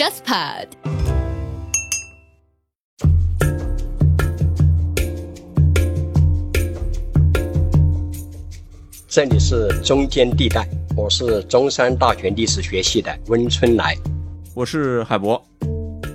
JustPod。这里是中间地带，我是中山大学历史学系的温春来。我是海博。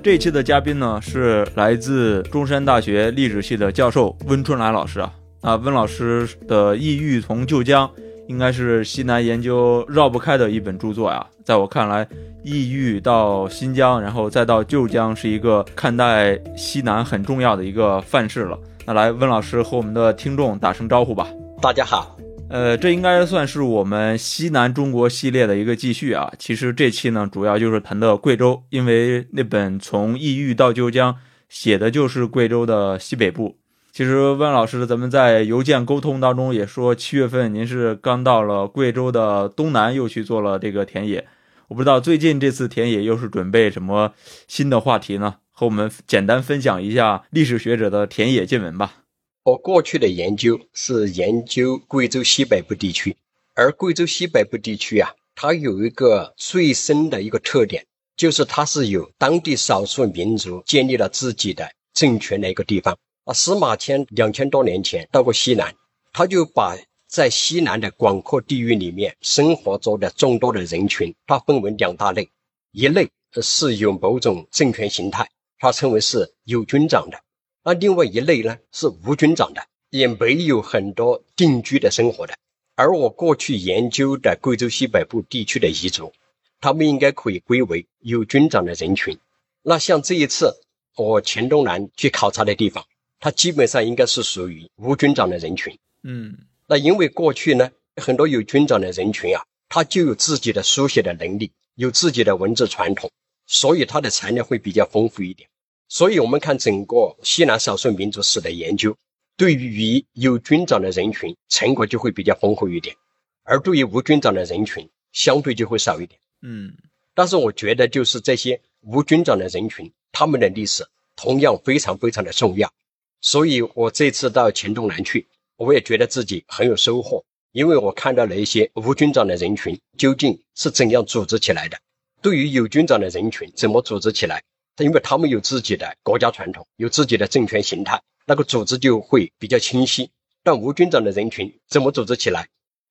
这期的嘉宾呢是来自中山大学历史系的教授温春来老师啊。啊，温老师的《异域从旧疆》应该是西南研究绕不开的一本著作呀。在我看来，异域到新疆，然后再到旧疆，是一个看待西南很重要的一个范式了。那来，温老师和我们的听众打声招呼吧。大家好。呃，这应该算是我们西南中国系列的一个继续啊。其实这期呢，主要就是谈的贵州，因为那本从异域到旧疆写的就是贵州的西北部。其实温老师，咱们在邮件沟通当中也说，七月份您是刚到了贵州的东南，又去做了这个田野。我不知道最近这次田野又是准备什么新的话题呢？和我们简单分享一下历史学者的田野见闻吧。我过去的研究是研究贵州西北部地区，而贵州西北部地区啊，它有一个最深的一个特点，就是它是有当地少数民族建立了自己的政权的一个地方。啊，司马迁两千多年前到过西南，他就把在西南的广阔地域里面生活着的众多的人群，它分为两大类，一类是有某种政权形态，它称为是有军长的。那另外一类呢是无军长的，也没有很多定居的生活的。而我过去研究的贵州西北部地区的彝族，他们应该可以归为有军长的人群。那像这一次我黔东南去考察的地方，它基本上应该是属于无军长的人群。嗯，那因为过去呢很多有军长的人群啊，他就有自己的书写的能力，有自己的文字传统，所以他的材料会比较丰富一点。所以，我们看整个西南少数民族史的研究，对于有军长的人群，成果就会比较丰富一点；而对于无军长的人群，相对就会少一点。嗯，但是我觉得，就是这些无军长的人群，他们的历史同样非常非常的重要。所以我这次到黔东南去，我也觉得自己很有收获，因为我看到了一些无军长的人群究竟是怎样组织起来的，对于有军长的人群怎么组织起来。因为他们有自己的国家传统，有自己的政权形态，那个组织就会比较清晰。但无军长的人群怎么组织起来？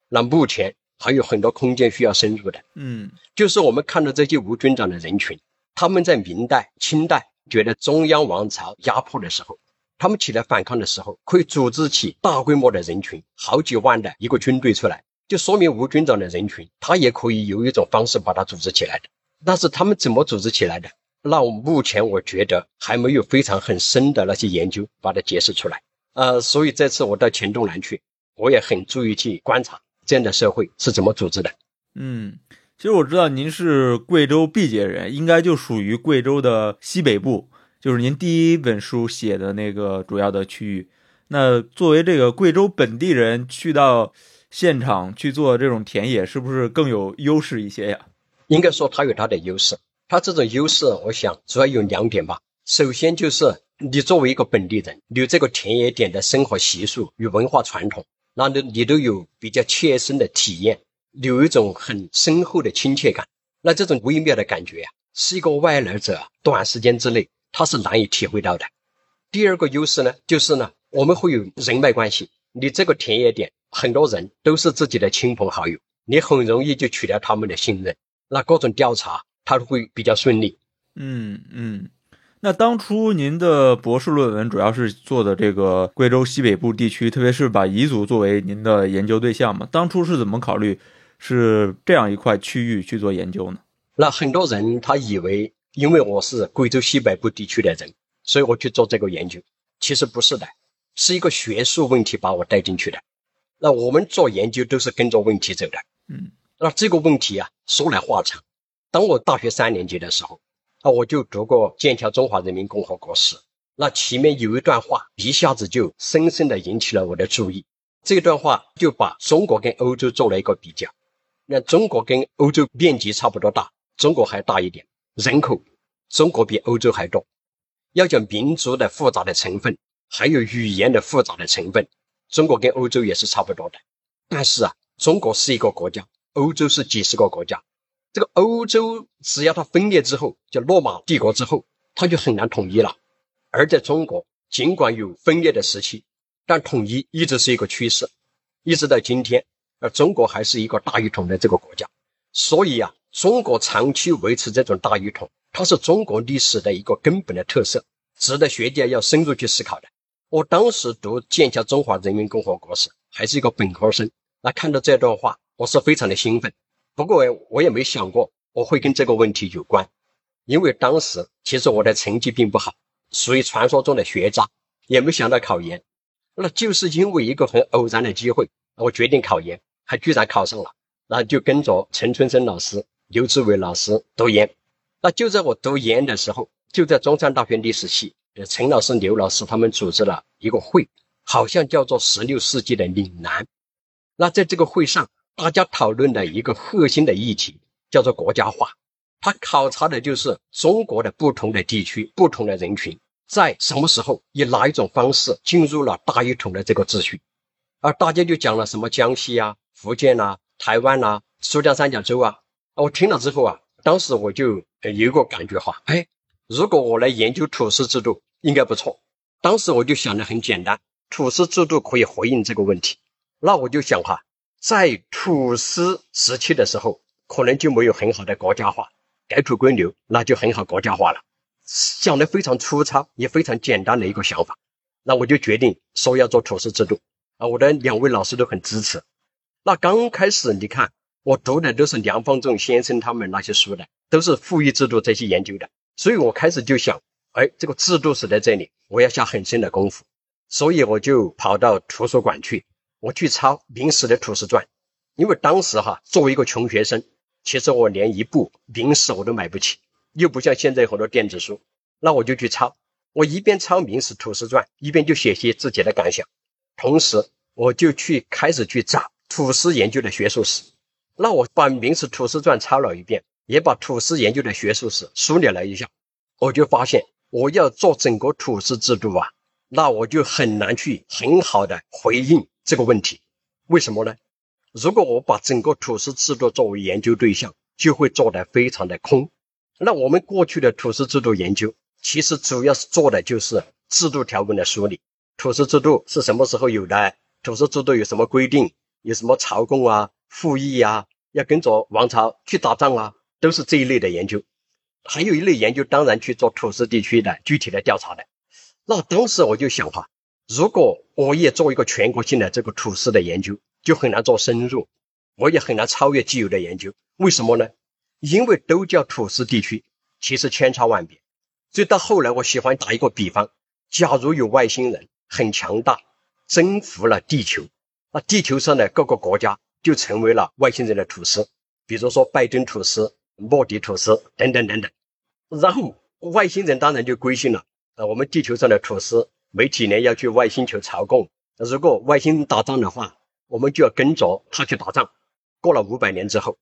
那目前还有很多空间需要深入的。嗯，就是我们看到这些无军长的人群，他们在明代、清代觉得中央王朝压迫的时候，他们起来反抗的时候，可以组织起大规模的人群，好几万的一个军队出来，就说明无军长的人群，他也可以有一种方式把它组织起来的。但是他们怎么组织起来的？那我目前我觉得还没有非常很深的那些研究把它解释出来，呃，所以这次我到黔东南去，我也很注意去观察这样的社会是怎么组织的。嗯，其实我知道您是贵州毕节人，应该就属于贵州的西北部，就是您第一本书写的那个主要的区域。那作为这个贵州本地人去到现场去做这种田野，是不是更有优势一些呀？应该说它有它的优势。它这种优势，我想主要有两点吧。首先就是你作为一个本地人，你这个田野点的生活习俗与文化传统，那你你都有比较切身的体验，有一种很深厚的亲切感。那这种微妙的感觉呀，是一个外来者短时间之内他是难以体会到的。第二个优势呢，就是呢，我们会有人脉关系。你这个田野点很多人都是自己的亲朋好友，你很容易就取得他们的信任。那各种调查。它会比较顺利。嗯嗯，那当初您的博士论文主要是做的这个贵州西北部地区，特别是把彝族作为您的研究对象嘛？当初是怎么考虑是这样一块区域去做研究呢？那很多人他以为，因为我是贵州西北部地区的人，所以我去做这个研究。其实不是的，是一个学术问题把我带进去的。那我们做研究都是跟着问题走的。嗯，那这个问题啊，说来话长。当我大学三年级的时候，啊，我就读过《剑桥中华人民共和国史》，那前面有一段话，一下子就深深的引起了我的注意。这段话就把中国跟欧洲做了一个比较。那中国跟欧洲面积差不多大，中国还大一点，人口中国比欧洲还多。要讲民族的复杂的成分，还有语言的复杂的成分，中国跟欧洲也是差不多的。但是啊，中国是一个国家，欧洲是几十个国家。这个欧洲只要它分裂之后，就罗马帝国之后，它就很难统一了。而在中国，尽管有分裂的时期，但统一一直是一个趋势，一直到今天，而中国还是一个大一统的这个国家。所以啊，中国长期维持这种大一统，它是中国历史的一个根本的特色，值得学界要深入去思考的。我当时读剑桥中华人民共和国时，还是一个本科生，那看到这段话，我是非常的兴奋。不过我也没想过我会跟这个问题有关，因为当时其实我的成绩并不好，属于传说中的学渣，也没想到考研。那就是因为一个很偶然的机会，我决定考研，还居然考上了。那就跟着陈春生老师、刘志伟老师读研。那就在我读研的时候，就在中山大学历史系。呃，陈老师、刘老师他们组织了一个会，好像叫做“十六世纪的岭南”。那在这个会上，大家讨论的一个核心的议题叫做国家化。他考察的就是中国的不同的地区、不同的人群在什么时候以哪一种方式进入了大一统的这个秩序。而大家就讲了什么江西啊、福建啊、台湾啊、苏江三角洲啊。我听了之后啊，当时我就有一个感觉哈，哎。如果我来研究土司制度，应该不错。当时我就想的很简单，土司制度可以回应这个问题。那我就想哈，在土司时期的时候，可能就没有很好的国家化，改土归流，那就很好国家化了。想的非常粗糙，也非常简单的一个想法。那我就决定说要做土司制度啊！我的两位老师都很支持。那刚开始你看，我读的都是梁方仲先生他们那些书的，都是赋予制度这些研究的。所以我开始就想，哎，这个制度是在这里，我要下很深的功夫。所以我就跑到图书馆去，我去抄明史的《土司传》，因为当时哈，作为一个穷学生，其实我连一部明史我都买不起，又不像现在很多电子书，那我就去抄。我一边抄明史《土司传》，一边就写些自己的感想，同时我就去开始去找土司研究的学术史。那我把明史《土司传》抄了一遍。也把土司研究的学术史梳理了一下，我就发现我要做整个土司制度啊，那我就很难去很好的回应这个问题。为什么呢？如果我把整个土司制度作为研究对象，就会做得非常的空。那我们过去的土司制度研究，其实主要是做的就是制度条文的梳理。土司制度是什么时候有的？土司制度有什么规定？有什么朝贡啊、复役啊？要跟着王朝去打仗啊？都是这一类的研究，还有一类研究，当然去做土司地区的具体的调查的。那当时我就想哈，如果我也做一个全国性的这个土司的研究，就很难做深入，我也很难超越既有的研究。为什么呢？因为都叫土司地区，其实千差万别。所以到后来，我喜欢打一个比方：假如有外星人很强大，征服了地球，那地球上的各个国家就成为了外星人的土司，比如说拜登土司。莫迪土司等等等等，然后外星人当然就归心了。呃，我们地球上的土司每几年要去外星球朝贡，如果外星人打仗的话，我们就要跟着他去打仗。过了五百年之后，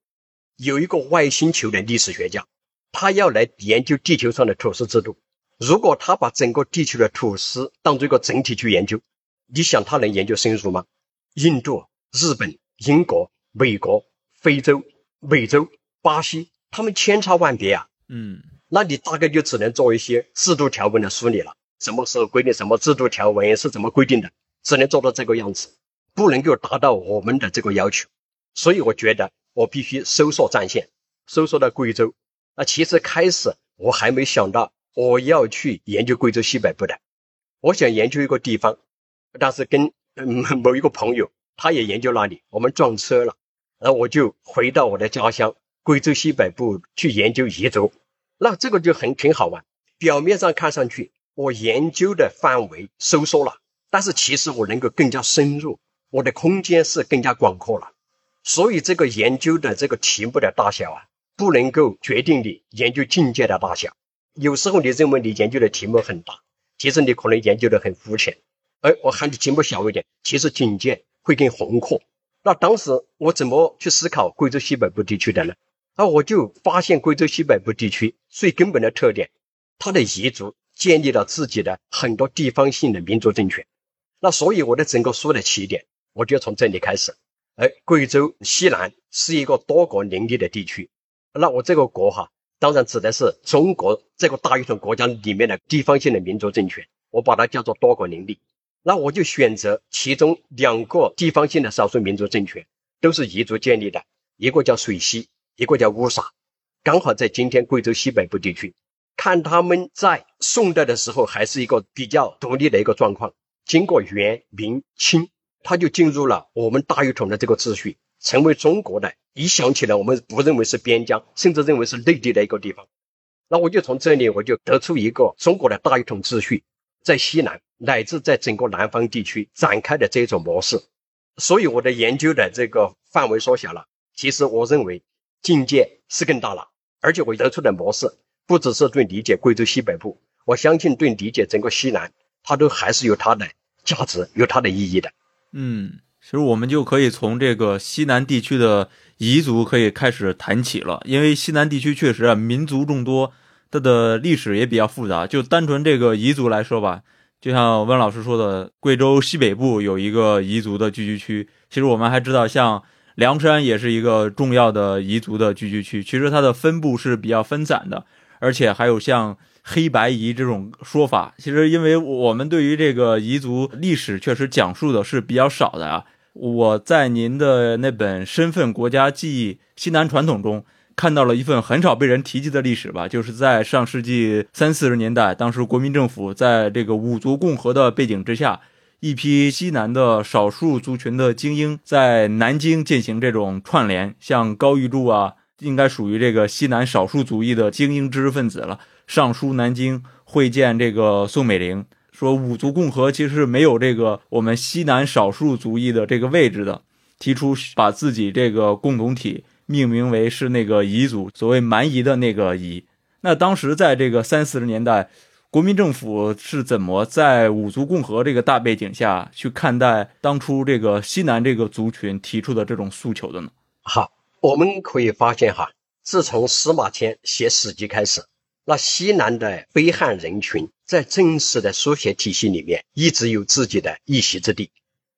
有一个外星球的历史学家，他要来研究地球上的土司制度。如果他把整个地球的土司当做一个整体去研究，你想他能研究深入吗？印度、日本、英国、美国、非洲、美洲、巴西。他们千差万别啊，嗯，那你大概就只能做一些制度条文的梳理了。什么时候规定什么制度条文是怎么规定的，只能做到这个样子，不能够达到我们的这个要求。所以我觉得我必须收缩战线，收缩到贵州。那其实开始我还没想到我要去研究贵州西北部的，我想研究一个地方，但是跟某一个朋友他也研究那里，我们撞车了，然后我就回到我的家乡。贵州西北部去研究彝族，那这个就很挺好玩。表面上看上去，我研究的范围收缩了，但是其实我能够更加深入，我的空间是更加广阔了。所以这个研究的这个题目的大小啊，不能够决定你研究境界的大小。有时候你认为你研究的题目很大，其实你可能研究的很肤浅。哎，我喊你题目小一点，其实境界会更宏阔。那当时我怎么去思考贵州西北部地区的呢？那我就发现贵州西北部地区最根本的特点，它的彝族建立了自己的很多地方性的民族政权。那所以我的整个书的起点，我就从这里开始。哎，贵州西南是一个多国林立的地区，那我这个国哈，当然指的是中国这个大一统国家里面的地方性的民族政权，我把它叫做多国林立。那我就选择其中两个地方性的少数民族政权，都是彝族建立的，一个叫水西，一个叫乌沙，刚好在今天贵州西北部地区。看他们在宋代的时候还是一个比较独立的一个状况，经过元、明、清，他就进入了我们大一统的这个秩序，成为中国的。一想起来，我们不认为是边疆，甚至认为是内地的一个地方。那我就从这里，我就得出一个中国的大一统秩序。在西南乃至在整个南方地区展开的这种模式，所以我的研究的这个范围缩小了。其实我认为境界是更大了，而且我得出的模式不只是对理解贵州西北部，我相信对理解整个西南，它都还是有它的价值、有它的意义的。嗯，其实我们就可以从这个西南地区的彝族可以开始谈起了，因为西南地区确实啊民族众多。它的历史也比较复杂，就单纯这个彝族来说吧，就像温老师说的，贵州西北部有一个彝族的聚居区。其实我们还知道，像凉山也是一个重要的彝族的聚居区。其实它的分布是比较分散的，而且还有像黑白彝这种说法。其实因为我们对于这个彝族历史确实讲述的是比较少的啊。我在您的那本《身份、国家记忆、西南传统》中。看到了一份很少被人提及的历史吧，就是在上世纪三四十年代，当时国民政府在这个五族共和的背景之下，一批西南的少数族群的精英在南京进行这种串联，像高玉柱啊，应该属于这个西南少数族裔的精英知识分子了，上书南京会见这个宋美龄，说五族共和其实是没有这个我们西南少数族裔的这个位置的，提出把自己这个共同体。命名为是那个彝族，所谓蛮夷的那个彝。那当时在这个三四十年代，国民政府是怎么在五族共和这个大背景下去看待当初这个西南这个族群提出的这种诉求的呢？好，我们可以发现哈，自从司马迁写《史记》开始，那西南的非汉人群在正式的书写体系里面一直有自己的一席之地。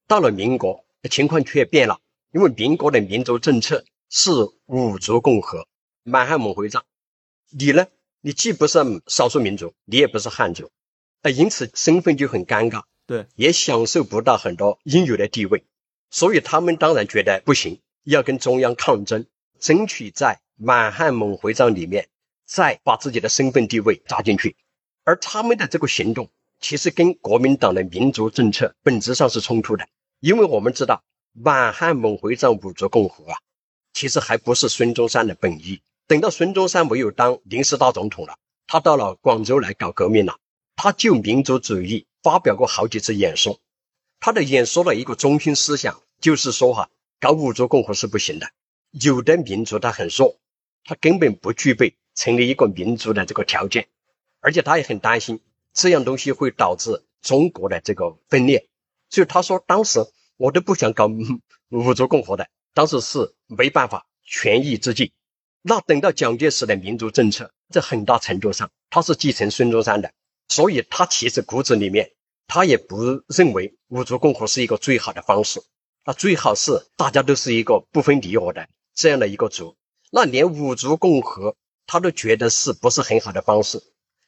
到了民国，情况却变了，因为民国的民族政策。是五族共和，满汉蒙回藏。你呢？你既不是少数民族，你也不是汉族，呃，因此身份就很尴尬，对，也享受不到很多应有的地位。所以他们当然觉得不行，要跟中央抗争，争取在满汉蒙回藏里面再把自己的身份地位扎进去。而他们的这个行动，其实跟国民党的民族政策本质上是冲突的，因为我们知道满汉蒙回藏五族共和啊。其实还不是孙中山的本意。等到孙中山没有当临时大总统了，他到了广州来搞革命了。他就民族主义发表过好几次演说。他的演说的一个中心思想就是说：哈，搞五族共和是不行的。有的民族他很弱，他根本不具备成立一个民族的这个条件，而且他也很担心这样东西会导致中国的这个分裂。所以他说，当时我都不想搞 五族共和的。当时是没办法权宜之计，那等到蒋介石的民族政策，在很大程度上他是继承孙中山的，所以他其实骨子里面他也不认为五族共和是一个最好的方式，那最好是大家都是一个不分你我的这样的一个族，那连五族共和他都觉得是不是很好的方式，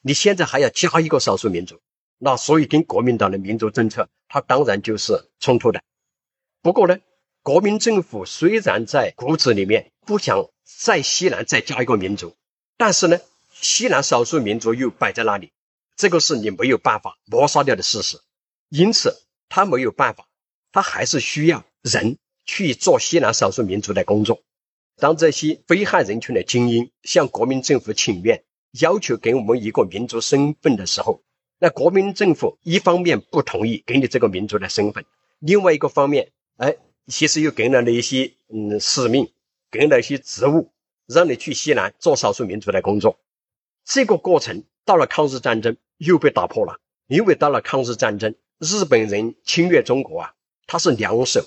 你现在还要加一个少数民族，那所以跟国民党的民族政策，他当然就是冲突的。不过呢。国民政府虽然在骨子里面不想在西南再加一个民族，但是呢，西南少数民族又摆在那里，这个是你没有办法抹杀掉的事实。因此，他没有办法，他还是需要人去做西南少数民族的工作。当这些非汉人群的精英向国民政府请愿，要求给我们一个民族身份的时候，那国民政府一方面不同意给你这个民族的身份，另外一个方面，哎。其实又给了你一些嗯使命，给了一些职务，让你去西南做少数民族的工作。这个过程到了抗日战争又被打破了，因为到了抗日战争，日本人侵略中国啊，他是两手，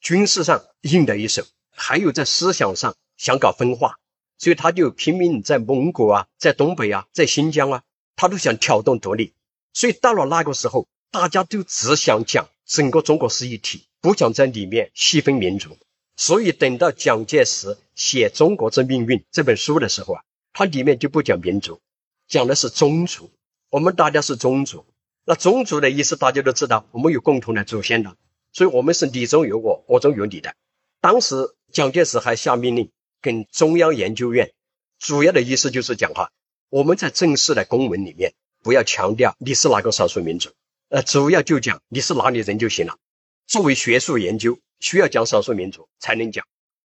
军事上硬的一手，还有在思想上想搞分化，所以他就拼命在蒙古啊，在东北啊，在新疆啊，他都想挑动独立。所以到了那个时候，大家都只想讲整个中国是一体。不想在里面细分民族，所以等到蒋介石写《中国之命运》这本书的时候啊，它里面就不讲民族，讲的是宗族。我们大家是宗族，那宗族的意思大家都知道，我们有共同的祖先的，所以我们是你中有我，我中有你的。当时蒋介石还下命令跟中央研究院，主要的意思就是讲哈，我们在正式的公文里面不要强调你是哪个少数民族，呃，主要就讲你是哪里人就行了。作为学术研究，需要讲少数民族才能讲，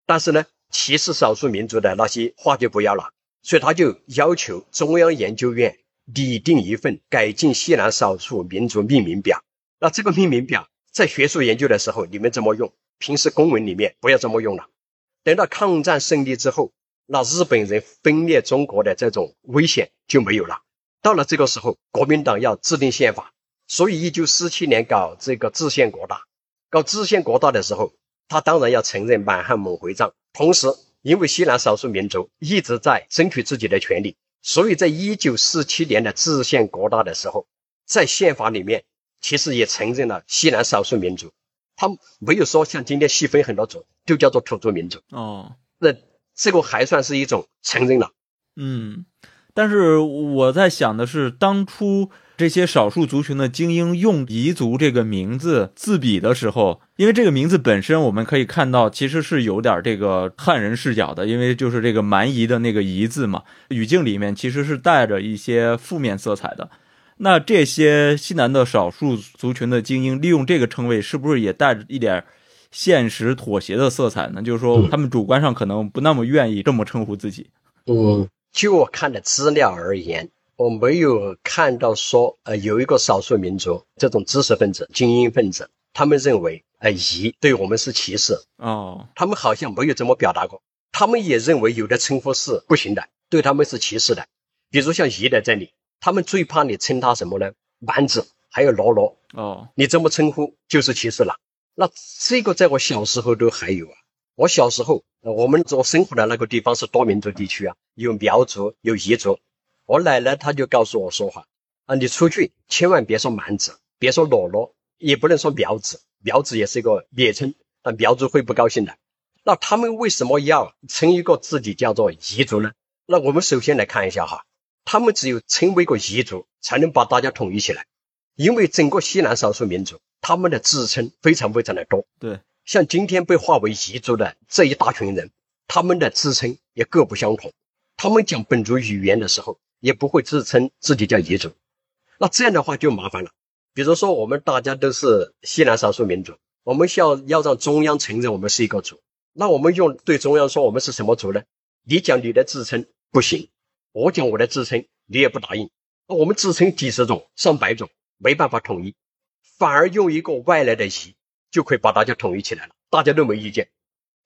但是呢，歧视少数民族的那些话就不要了。所以他就要求中央研究院拟定一份改进西南少数民族命名表。那这个命名表在学术研究的时候你们怎么用？平时公文里面不要这么用了。等到抗战胜利之后，那日本人分裂中国的这种危险就没有了。到了这个时候，国民党要制定宪法，所以一九四七年搞这个制宪国大。搞制宪国大的时候，他当然要承认满汉蒙回藏。同时，因为西南少数民族一直在争取自己的权利，所以在一九四七年的制宪国大的时候，在宪法里面其实也承认了西南少数民族。他没有说像今天细分很多族，就叫做土著民族。哦，那这个还算是一种承认了。嗯，但是我在想的是，当初。这些少数族群的精英用彝族这个名字自比的时候，因为这个名字本身我们可以看到，其实是有点这个汉人视角的，因为就是这个蛮夷的那个夷字嘛，语境里面其实是带着一些负面色彩的。那这些西南的少数族群的精英利用这个称谓，是不是也带着一点现实妥协的色彩呢？就是说，他们主观上可能不那么愿意这么称呼自己。嗯，就我看的资料而言。我没有看到说，呃，有一个少数民族这种知识分子、精英分子，他们认为，呃，彝对我们是歧视哦，他们好像没有这么表达过。他们也认为有的称呼是不行的，对他们是歧视的。比如像彝的这里，他们最怕你称他什么呢？蛮子，还有罗罗哦，你这么称呼就是歧视了。那这个在我小时候都还有啊。我小时候，我们所生活的那个地方是多民族地区啊，有苗族，有彝族。我奶奶她就告诉我说话啊，你出去千万别说蛮子，别说裸裸，也不能说苗子，苗子也是一个蔑称，那苗族会不高兴的。那他们为什么要称一个自己叫做彝族呢？那我们首先来看一下哈，他们只有称为一个彝族，才能把大家统一起来。因为整个西南少数民族，他们的自称非常非常的多。对，像今天被划为彝族的这一大群人，他们的自称也各不相同。他们讲本族语言的时候。也不会自称自己叫彝族，那这样的话就麻烦了。比如说，我们大家都是西南少数民族，我们需要要让中央承认我们是一个族，那我们用对中央说我们是什么族呢？你讲你的自称不行，我讲我的自称你也不答应，那我们自称几十种、上百种，没办法统一，反而用一个外来的彝就可以把大家统一起来了，大家都没意见。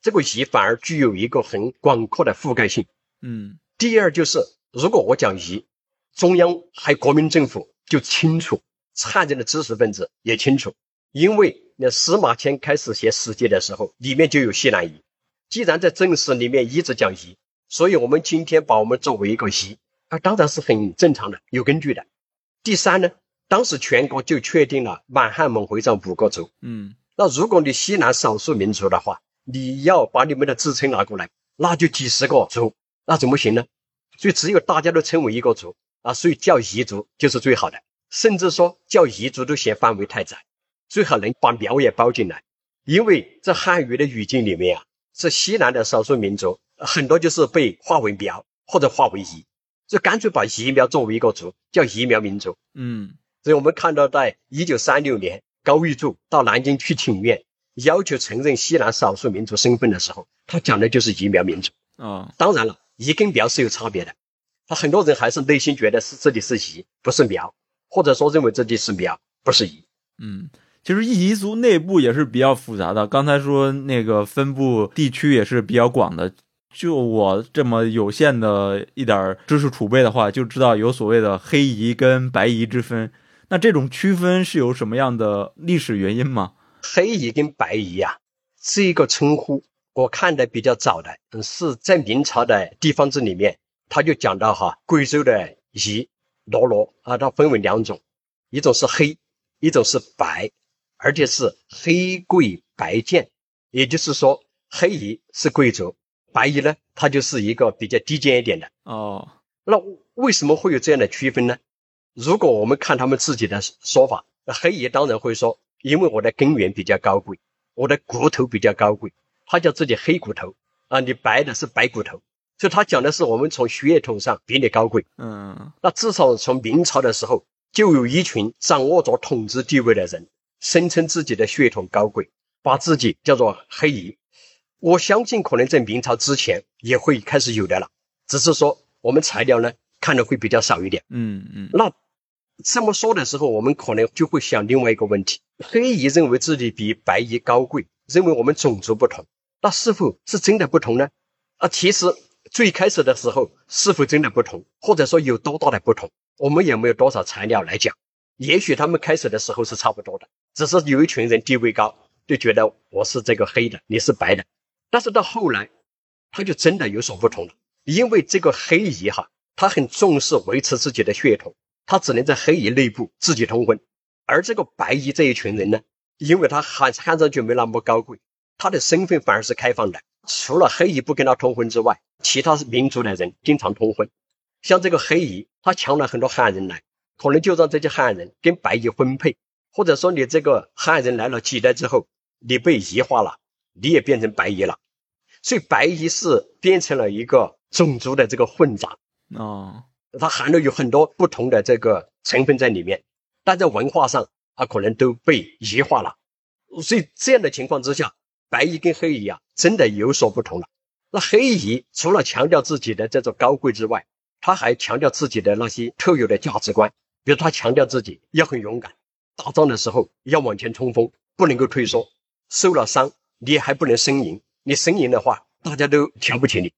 这个彝反而具有一个很广阔的覆盖性。嗯，第二就是。如果我讲彝，中央还国民政府就清楚，汉人的知识分子也清楚，因为那司马迁开始写《史记》的时候，里面就有西南夷。既然在正史里面一直讲彝，所以我们今天把我们作为一个彝，那，当然是很正常的，有根据的。第三呢，当时全国就确定了满汉蒙回藏五个州。嗯，那如果你西南少数民族的话，你要把你们的自称拿过来，那就几十个州，那怎么行呢？所以只有大家都称为一个族啊，所以叫彝族就是最好的。甚至说叫彝族都嫌范围太窄，最好能把苗也包进来。因为在汉语的语境里面啊，这西南的少数民族很多就是被划为苗或者划为彝，就干脆把彝苗作为一个族，叫彝苗民族。嗯，所以我们看到，在一九三六年高玉柱到南京去请愿，要求承认西南少数民族身份的时候，他讲的就是彝苗民族啊。当然了。彝跟苗是有差别的，他很多人还是内心觉得是自己是彝，不是苗，或者说认为自己是苗，不是彝。嗯，其实彝族内部也是比较复杂的。刚才说那个分布地区也是比较广的。就我这么有限的一点知识储备的话，就知道有所谓的黑彝跟白彝之分。那这种区分是有什么样的历史原因吗？黑彝跟白彝呀，是一个称呼。我看的比较早的，是在明朝的地方志里面，他就讲到哈，贵州的彝罗罗啊，它分为两种，一种是黑，一种是白，而且是黑贵白贱，也就是说，黑彝是贵族，白彝呢，它就是一个比较低贱一点的。哦，那为什么会有这样的区分呢？如果我们看他们自己的说法，黑彝当然会说，因为我的根源比较高贵，我的骨头比较高贵，他叫自己黑骨头啊，你白的是白骨头，所以他讲的是我们从血统上比你高贵。嗯那至少从明朝的时候，就有一群掌握着统治地位的人，声称自己的血统高贵，把自己叫做黑夷。我相信可能在明朝之前也会开始有的了，只是说我们材料呢看的会比较少一点。嗯嗯那这么说的时候，我们可能就会想另外一个问题：黑夷认为自己比白夷高贵，认为我们种族不同，那是否是真的不同呢？啊，其实最开始的时候是否真的不同，或者说有多大的不同，我们也没有多少材料来讲。也许他们开始的时候是差不多的，只是有一群人地位高，就觉得我是这个黑的，你是白的。但是到后来，他就真的有所不同了，因为这个黑夷哈，他很重视维持自己的血统。他只能在黑夷内部自己通婚，而这个白夷这一群人呢，因为他看看上去没那么高贵，他的身份反而是开放的。除了黑夷不跟他通婚之外，其他民族的人经常通婚。像这个黑夷，他抢了很多汉人来，可能就让这些汉人跟白夷婚配，或者说你这个汉人来了几代之后，你被夷化了，你也变成白夷了。所以白夷是变成了一个种族的这个混杂。哦它含了有很多不同的这个成分在里面，但在文化上，它可能都被异化了。所以这样的情况之下，白夷跟黑夷啊，真的有所不同了。那黑夷除了强调自己的这种高贵之外，他还强调自己的那些特有的价值观，比如他强调自己要很勇敢，打仗的时候要往前冲锋，不能够退缩，受了伤你还不能呻吟，你呻吟的话，大家都瞧不起你。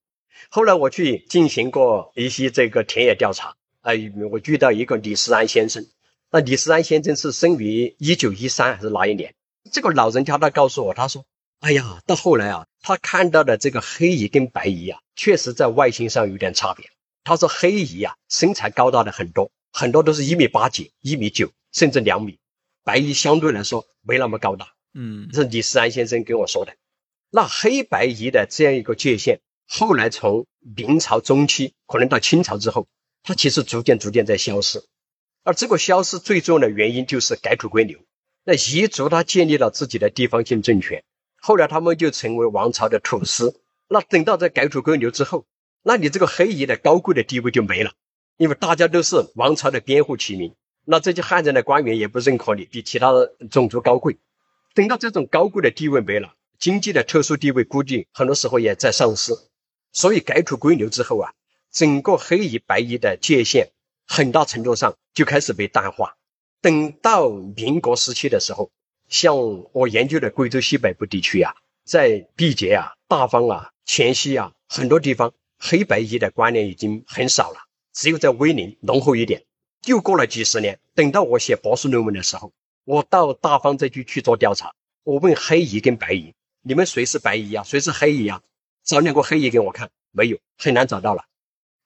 后来我去进行过一些这个田野调查，哎、我遇到一个李世安先生。那李世安先生是生于一九一三还是哪一年？这个老人家他告诉我，他说：“哎呀，到后来啊，他看到的这个黑夷跟白夷啊，确实在外形上有点差别。他说黑夷啊，身材高大的很多，很多都是一米八几、一米九，甚至两米。白夷相对来说没那么高大。嗯这是李世安先生跟我说的。那黑白夷的这样一个界限，后来从明朝中期可能到清朝之后，它其实逐渐逐渐在消失。而这个消失最重要的原因就是改土归流。那彝族他建立了自己的地方性政权，后来他们就成为王朝的土司。那等到在改土归流之后，那你这个黑夷的高贵的地位就没了，因为大家都是王朝的边户起民，那这些汉人的官员也不认可你比其他的种族高贵。等到这种高贵的地位没了，经济的特殊地位估计很多时候也在丧失。所以改土归流之后啊，整个黑夷白夷的界限很大程度上就开始被淡化。等到民国时期的时候，像我研究的贵州西北部地区啊，在毕节啊、大方啊、黔西啊很多地方，黑白夷的观念已经很少了，只有在威宁浓厚一点。又过了几十年，等到我写博士论文的时候，我到大方这区去做调查，我问黑夷跟白夷，你们谁是白夷啊？谁是黑夷啊？找两个黑夷给我看，没有，很难找到了。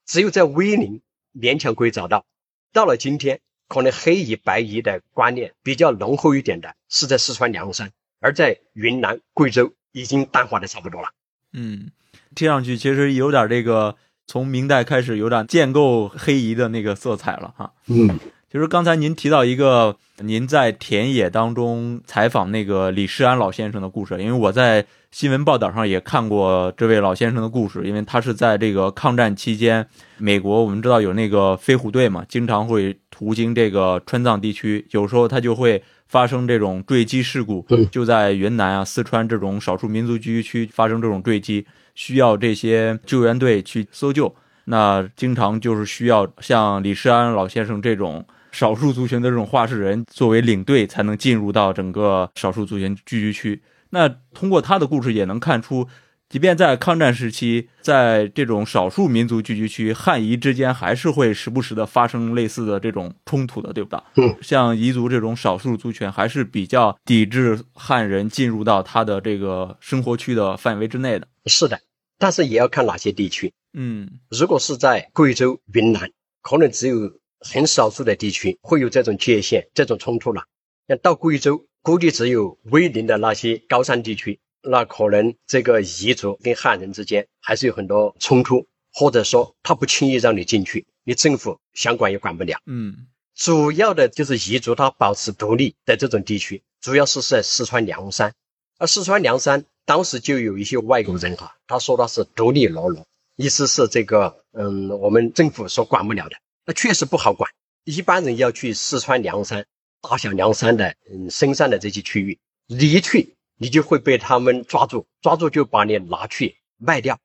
只有在威宁勉强可以找到。到了今天，可能黑夷白夷的观念比较浓厚一点的是在四川凉山，而在云南、贵州已经淡化的差不多了。嗯，听上去其实有点这个从明代开始有点建构黑夷的那个色彩了哈。嗯，其实刚才您提到一个您在田野当中采访那个李世安老先生的故事，因为我在新闻报道上也看过这位老先生的故事，因为他是在这个抗战期间，美国我们知道有那个飞虎队嘛，经常会途经这个川藏地区，有时候他就会发生这种坠机事故，就在云南啊、四川这种少数民族聚居区发生这种坠机，需要这些救援队去搜救。那经常就是需要像李世安老先生这种少数族群的这种话事人作为领队，才能进入到整个少数族群聚居区。那通过他的故事也能看出，即便在抗战时期，在这种少数民族聚居区，汉彝之间还是会时不时的发生类似的这种冲突的，对吧？嗯，像彝族这种少数族群，还是比较抵制汉人进入到他的这个生活区的范围之内的。是的，但是也要看哪些地区。嗯如果是在贵州、云南，可能只有很少数的地区会有这种界限、这种冲突了。那到贵州，估计只有威宁的那些高山地区那可能这个彝族跟汉人之间还是有很多冲突，或者说他不轻易让你进去，你政府想管也管不了。嗯主要的就是彝族，他保持独立的这种地区，主要是在四川凉山。而四川凉山当时就有一些外国人哈，他说他是独立罗罗，意思是这个嗯，我们政府所管不了的，那确实不好管。一般人要去四川凉山、大小凉山的嗯深山的这些区域，你一去，你就会被他们抓住，抓住就把你拿去卖掉，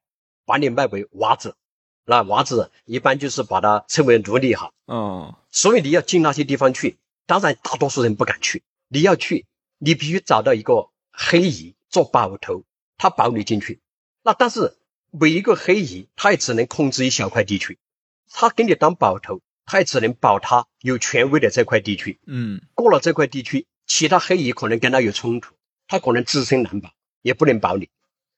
把你卖为娃子。那娃子一般就是把它称为奴隶哈，嗯所以你要进那些地方去，当然大多数人不敢去。你要去，你必须找到一个黑姨做保头，他保你进去。那但是每一个黑姨，他也只能控制一小块地区，他给你当保头，他也只能保他有权威的这块地区。嗯过了这块地区，其他黑姨可能跟他有冲突，他可能自身难保，也不能保你。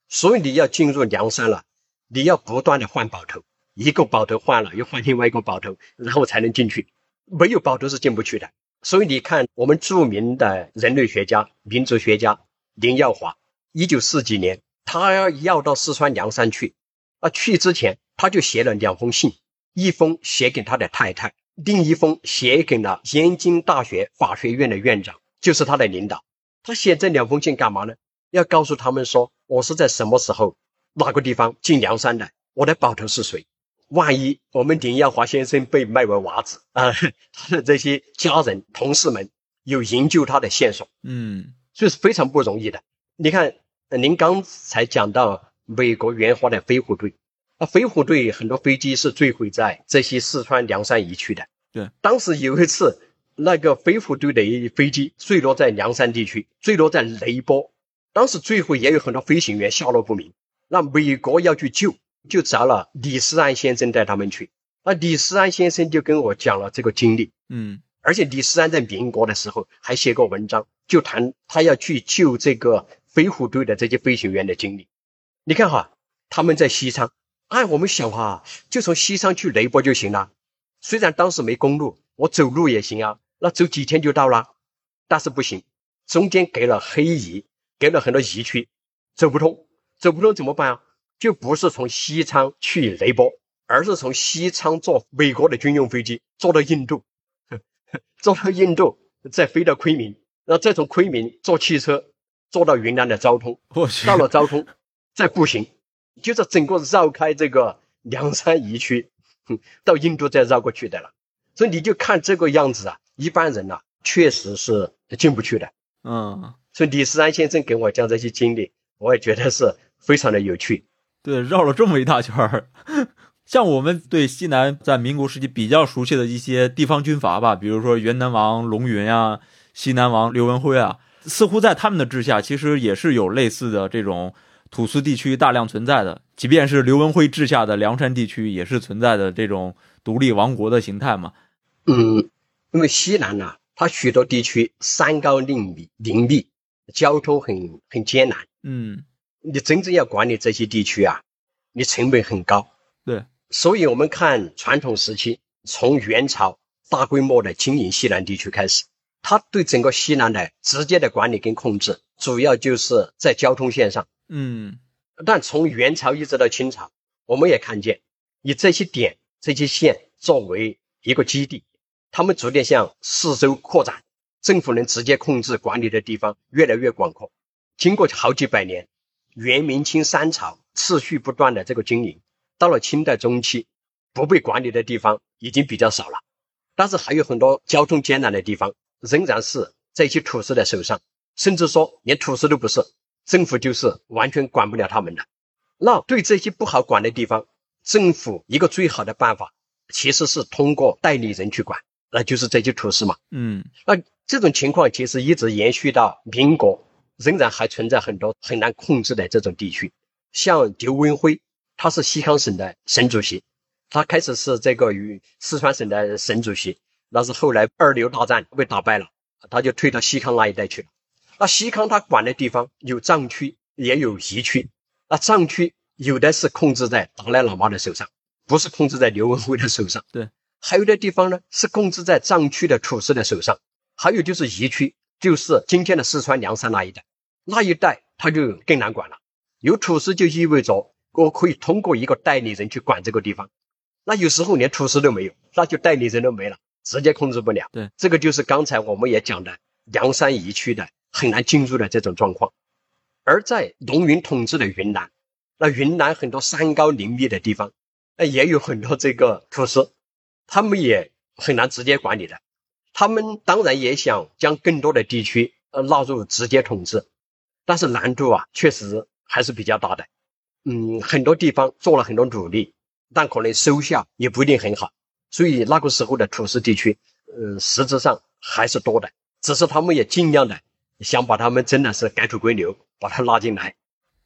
所以你要进入梁山了，你要不断的换保头，一个保头换了又换另外一个保头，然后才能进去。没有保头是进不去的。所以你看，我们著名的人类学家、民族学家林耀华，一九四几年，他要到四川凉山去，啊，去之前他就写了两封信，一封写给他的太太，另一封写给了燕京大学法学院的院长，就是他的领导。他写这两封信干嘛呢？要告诉他们说，我是在什么时候、哪个地方进梁山的，我的保头是谁。万一我们林耀华先生被卖为娃子啊，他的这些家人、同事们有营救他的线索，嗯所以是非常不容易的。你看，呃您刚才讲到美国援华的飞虎队，啊，飞虎队很多飞机是坠毁在这些四川凉山一区的。对，当时有一次，那个飞虎队的一飞机坠落在凉山地区，坠落在雷波，当时最后也有很多飞行员下落不明。那美国要去救，就找了李斯安先生带他们去。那李斯安先生就跟我讲了这个经历，嗯而且李斯安在民国的时候还写过文章，就谈他要去救这个飞虎队的这些飞行员的经历。你看哈，他们在西昌，按我们想哈，就从西昌去雷波就行了。虽然当时没公路，我走路也行啊，那走几天就到了。但是不行，中间隔了黑彝，隔了很多彝区，走不通，走不通怎么办啊？就不是从西昌去雷波，而是从西昌坐美国的军用飞机坐到印度，坐到印度，再飞到昆明，然后再从昆明坐汽车坐到云南的昭通，到了昭通再步行，就是整个绕开这个凉山彝区，哼到印度再绕过去的了。所以你就看这个样子啊，一般人呐、确实是进不去的。嗯所以李时安先生给我讲这些经历，我也觉得是非常的有趣。对，绕了这么一大圈儿。像我们对西南在民国时期比较熟悉的一些地方军阀吧，比如说云南王龙云啊、西南王刘文辉啊，似乎在他们的治下，其实也是有类似的这种土司地区大量存在的。即便是刘文辉治下的凉山地区，也是存在的这种独立王国的形态嘛。嗯，因为西南呐、它许多地区山高林密，林密，交通很很艰难。嗯，你真正要管理这些地区啊，你成本很高。对，所以我们看传统时期，从元朝大规模的经营西南地区开始，它对整个西南的直接的管理跟控制，主要就是在交通线上。嗯但从元朝一直到清朝，我们也看见以这些点、这些线作为一个基地，他们逐渐向四周扩展，政府能直接控制管理的地方越来越广阔。经过好几百年，元、明清三朝持续不断的这个经营，到了清代中期，不被管理的地方已经比较少了，但是还有很多交通艰难的地方，仍然是在一些土司的手上，甚至说连土司都不是。政府就是完全管不了他们的。那对这些不好管的地方，政府一个最好的办法，其实是通过代理人去管，那就是这些土司嘛。嗯那这种情况其实一直延续到民国，仍然还存在很多很难控制的这种地区。像刘文辉，他是西康省的省主席，他开始是这个与四川省的省主席，那是后来二流大战被打败了，他就退到西康那一带去了。那西康他管的地方有藏区，也有彝区。那藏区有的是控制在达赖喇嘛的手上，不是控制在刘文辉的手上。对，还有的地方呢是控制在藏区的土司的手上。还有就是彝区，就是今天的四川凉山那一带，那一带他就更难管了。有土司就意味着我可以通过一个代理人去管这个地方。那有时候连土司都没有，那就代理人都没了，直接控制不了。对，这个就是刚才我们也讲的凉山彝区的很难进入的这种状况。而在农民统治的云南，那云南很多山高林密的地方，那也有很多这个土司，他们也很难直接管理的。他们当然也想将更多的地区呃纳入直接统治，但是难度啊确实还是比较大的。嗯，很多地方做了很多努力，但可能收效也不一定很好。所以那个时候的土司地区，呃，实质上还是多的，只是他们也尽量的想把他们真的是改土归流，把它拉进来。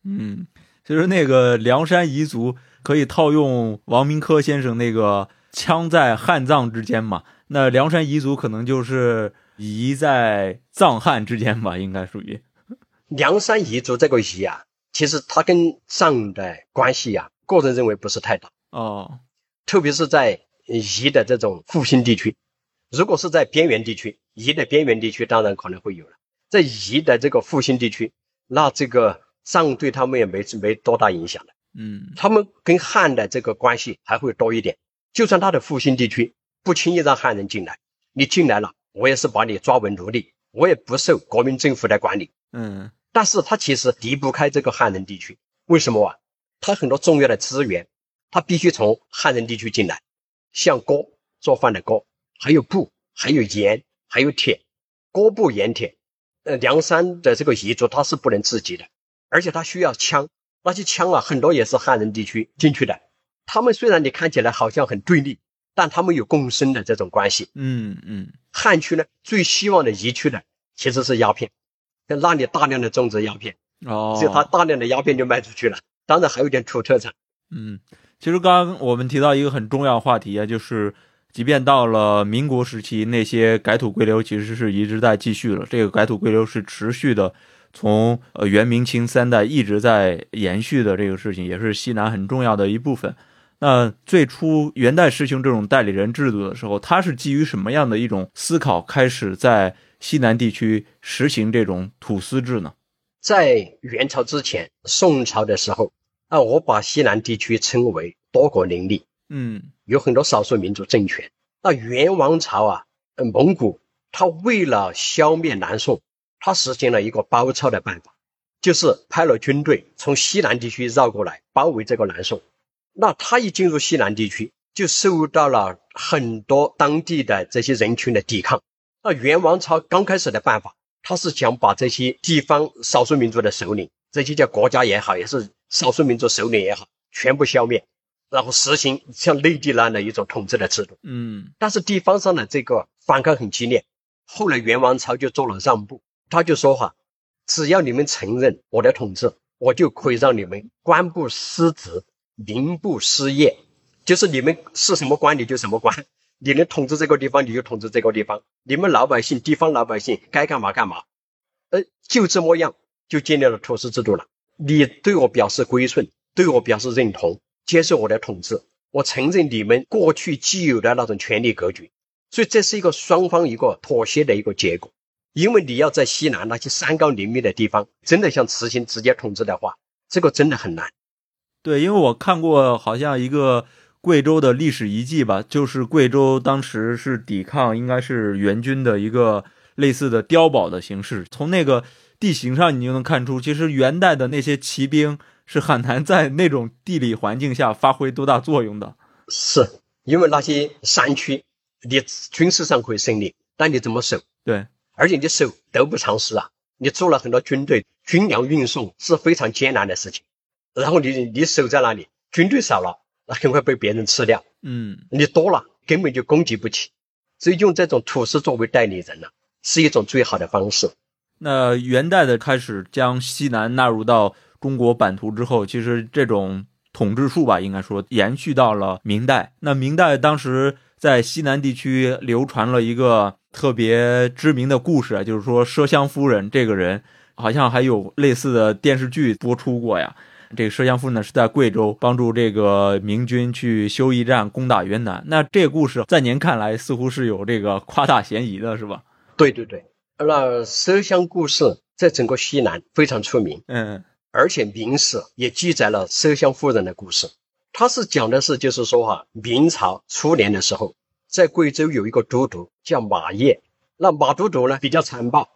嗯，就是那个凉山彝族可以套用王明科先生那个“枪在汉藏之间”嘛。那凉山彝族可能就是彝在藏汉之间吧，应该属于。凉山彝族这个彝啊，其实它跟藏的关系啊，个人认为不是太大哦。特别是在彝的这种复兴地区，如果是在边缘地区，彝的边缘地区当然可能会有了。在彝的这个复兴地区，那这个藏对他们也没没多大影响的。嗯，他们跟汉的这个关系还会多一点。就算他的复兴地区。不轻易让汉人进来，你进来了，我也是把你抓为奴隶，我也不受国民政府的管理。嗯，但是他其实离不开这个汉人地区，为什么啊？他很多重要的资源，他必须从汉人地区进来，像锅做饭的锅，还有布，还有盐，还有铁，锅布盐铁。呃，梁山的这个彝族他是不能自给的，而且他需要枪，那些枪啊，很多也是汉人地区进去的。他们虽然你看起来好像很对立。但他们有共生的这种关系。嗯嗯，汉区呢最希望的移去的其实是鸦片，在那里大量的种植鸦片，哦，所以他大量的鸦片就卖出去了。当然还有点土特产。嗯，其实刚刚我们提到一个很重要话题啊，就是即便到了民国时期，那些改土归流其实是一直在继续了。这个改土归流是持续的，从呃元明清三代一直在延续的这个事情，也是西南很重要的一部分。那最初元代实行这种代理人制度的时候，它是基于什么样的一种思考开始在西南地区实行这种土司制呢？在元朝之前，宋朝的时候，啊，我把西南地区称为多国林立，嗯，有很多少数民族政权。那元王朝啊，蒙古，他为了消灭南宋，他实行了一个包抄的办法，就是派了军队从西南地区绕过来包围这个南宋。那他一进入西南地区，就受到了很多当地的这些人群的抵抗。那元王朝刚开始的办法，他是想把这些地方少数民族的首领，这些叫国家也好，也是少数民族首领也好，全部消灭，然后实行像内地那样的一种统治的制度。嗯，但是地方上的这个反抗很激烈。后来元王朝就做了让步，他就说哈，只要你们承认我的统治，我就可以让你们官不失职。民不失业，就是你们是什么官，你就什么官。你能统治这个地方，你就统治这个地方。你们老百姓，地方老百姓该干嘛干嘛。呃，就这么样，就建立了土司制度了。你对我表示归顺，对我表示认同，接受我的统治，我承认你们过去既有的那种权力格局。所以这是一个双方一个妥协的一个结果。因为你要在西南那些山高林密的地方，真的想实行直接统治的话，这个真的很难。对，因为我看过好像一个贵州的历史遗迹吧，就是贵州当时是抵抗，应该是元军的一个类似的碉堡的形式。从那个地形上，你就能看出，其实元代的那些骑兵是很难在那种地理环境下发挥多大作用的。是因为那些山区，你军事上可以胜利，但你怎么守？对，而且你守得不偿失啊！你做了很多军队，军粮运送是非常艰难的事情。然后你你守在那里，军队少了，那很快被别人吃掉。嗯，你多了根本就供给不起，所以用这种土司作为代理人呢，是一种最好的方式。那元代的开始将西南纳入到中国版图之后，其实这种统治术吧，应该说延续到了明代。那明代当时在西南地区流传了一个特别知名的故事啊，就是说奢香夫人这个人，好像还有类似的电视剧播出过呀。这个奢香夫人呢是在贵州帮助这个明军去修驿站攻打云南。那这个故事在您看来似乎是有这个夸大嫌疑的，是吧？对对对，那奢香故事在整个西南非常出名，嗯而且明史也记载了奢香夫人的故事。他是讲的是，就是说哈，明朝初年的时候，在贵州有一个都督叫马业，那马都督呢比较残暴，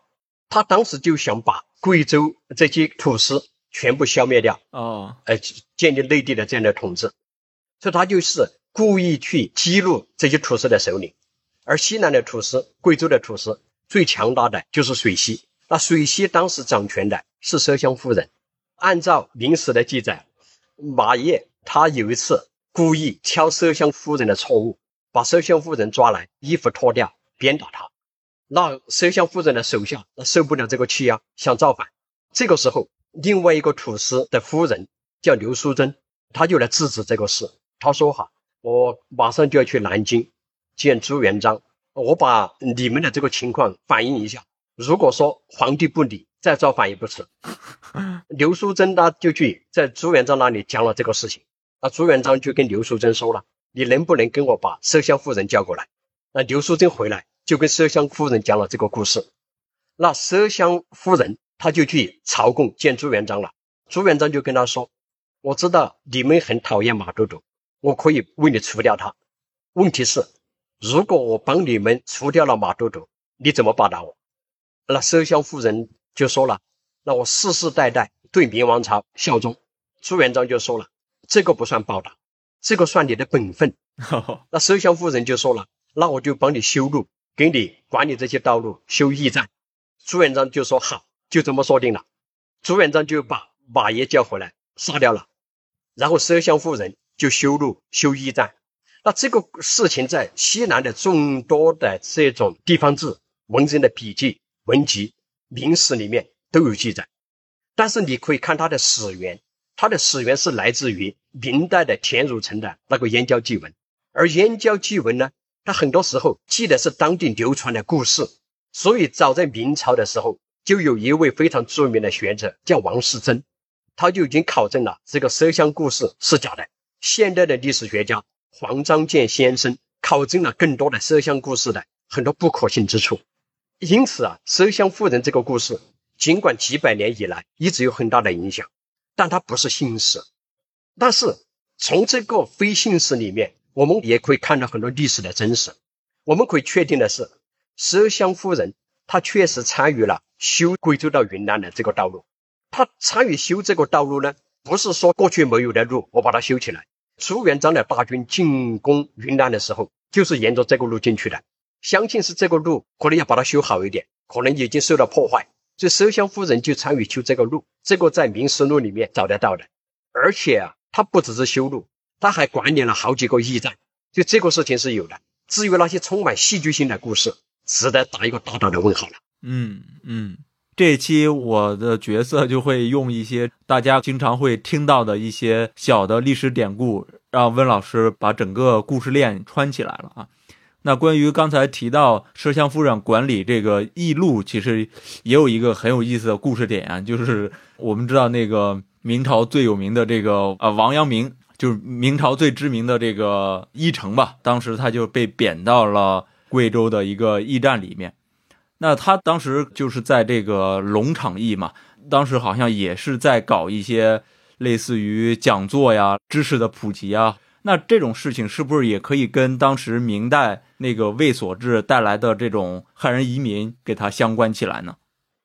他当时就想把贵州这些土司全部消灭掉，哦呃，建立内地的这样的统治，所以他就是故意去激怒这些土司的首领。而西南的土司，贵州的土司最强大的就是水西，那水西当时掌权的是奢香夫人。按照明史的记载，马业他有一次故意挑奢香夫人的错误，把奢香夫人抓来，衣服脱掉，鞭打她。那奢香夫人的手下那受不了这个气压，想造反。这个时候，另外一个土司的夫人叫刘淑珍，她就来制止这个事。她说：“哈，我马上就要去南京见朱元璋，我把你们的这个情况反映一下。如果说皇帝不理，再造反也不迟。” 刘淑珍呢就去在朱元璋那里讲了这个事情。那朱元璋就跟刘淑珍说了：“你能不能跟我把麝香夫人叫过来？”那刘淑珍回来就跟麝香夫人讲了这个故事。那麝香夫人她就去朝贡见朱元璋了。朱元璋就跟他说：“我知道你们很讨厌马都督，我可以为你除掉他。问题是，如果我帮你们除掉了马都督，你怎么报答我？”那奢香夫人就说了：“那我世世代代对明王朝效忠。”朱元璋就说了：“这个不算报答，这个算你的本分。”那奢香夫人就说了：“那我就帮你修路，给你管理这些道路，修驿站。”朱元璋就说：“好，就这么说定了。”朱元璋就把马爷叫回来，杀掉了，然后奢香夫人就修路、修驿站。那这个事情在西南的众多的这种地方志、文人的笔记、文集、明史里面都有记载。但是你可以看它的始源，它的始源是来自于明代的田汝成的那个《燕郊记文》，而《燕郊记文》呢，它很多时候记的是当地流传的故事。所以，早在明朝的时候，就有一位非常著名的学者叫王士祯，他就已经考证了这个麝香故事是假的。现代的历史学家黄章建先生考证了更多的麝香故事的很多不可信之处。因此啊，麝香夫人这个故事，尽管几百年以来一直有很大的影响，但它不是信史。但是从这个非信史里面，我们也可以看到很多历史的真实。我们可以确定的是。麝香夫人，他确实参与了修贵州到云南的这个道路。他参与修这个道路呢，不是说过去没有的路，我把它修起来。朱元璋的大军进攻云南的时候，就是沿着这个路进去的。相信是这个路可能要把它修好一点，可能已经受到破坏，所以麝香夫人就参与修这个路。这个在《明实录》里面找得到的。而且啊，他不只是修路，他还管理了好几个驿站，就这个事情是有的。至于那些充满戏剧性的故事，值得打一个大大的问号了。嗯嗯，这一期我的角色就会用一些大家经常会听到的一些小的历史典故，让温老师把整个故事链串起来了啊。那关于刚才提到奢香夫人管理这个驿路，其实也有一个很有意思的故事点啊，就是我们知道那个明朝最有名的这个啊王阳明，就是明朝最知名的这个驿丞吧，当时他就被贬到了。贵州的一个驿站里面，那他当时就是在这个龙场驿嘛，当时好像也是在搞一些类似于讲座呀、知识的普及啊。那这种事情是不是也可以跟当时明代那个卫所制带来的这种汉人移民给它相关起来呢？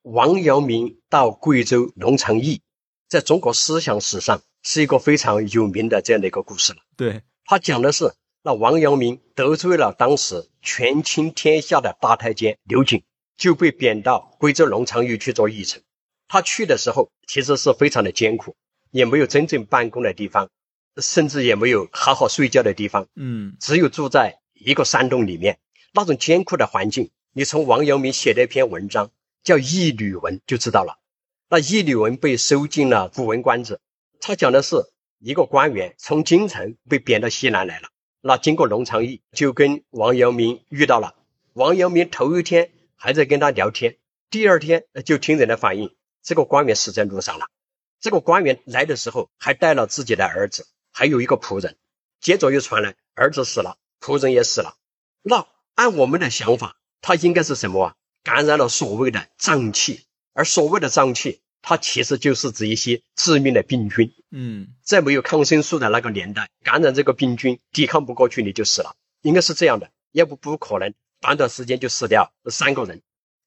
王阳明到贵州龙场驿，在中国思想史上是一个非常有名的这样的一个故事了。对他讲的是。那王阳明得罪了当时权倾天下的大太监刘瑾，就被贬到贵州龙昌驿去做驿丞。他去的时候其实是非常的艰苦，也没有真正办公的地方，甚至也没有好好睡觉的地方。嗯，只有住在一个山洞里面，那种艰苦的环境，你从王阳明写的一篇文章叫《驿旅文》就知道了。那《驿旅文》被收进了《古文观止》，他讲的是一个官员从京城被贬到西南来了。那经过龙场驿，就跟王阳明遇到了。王阳明头一天还在跟他聊天，第二天就听人的反映，这个官员死在路上了。这个官员来的时候还带了自己的儿子，还有一个仆人。接着又传来儿子死了，仆人也死了。那按我们的想法，他应该是什么啊？感染了所谓的瘴气，而所谓的瘴气，它其实就是指一些致命的病菌。嗯在没有抗生素的那个年代，感染这个病菌，抵抗不过去，你就死了，应该是这样的，要不不可能短短时间就死掉三个人。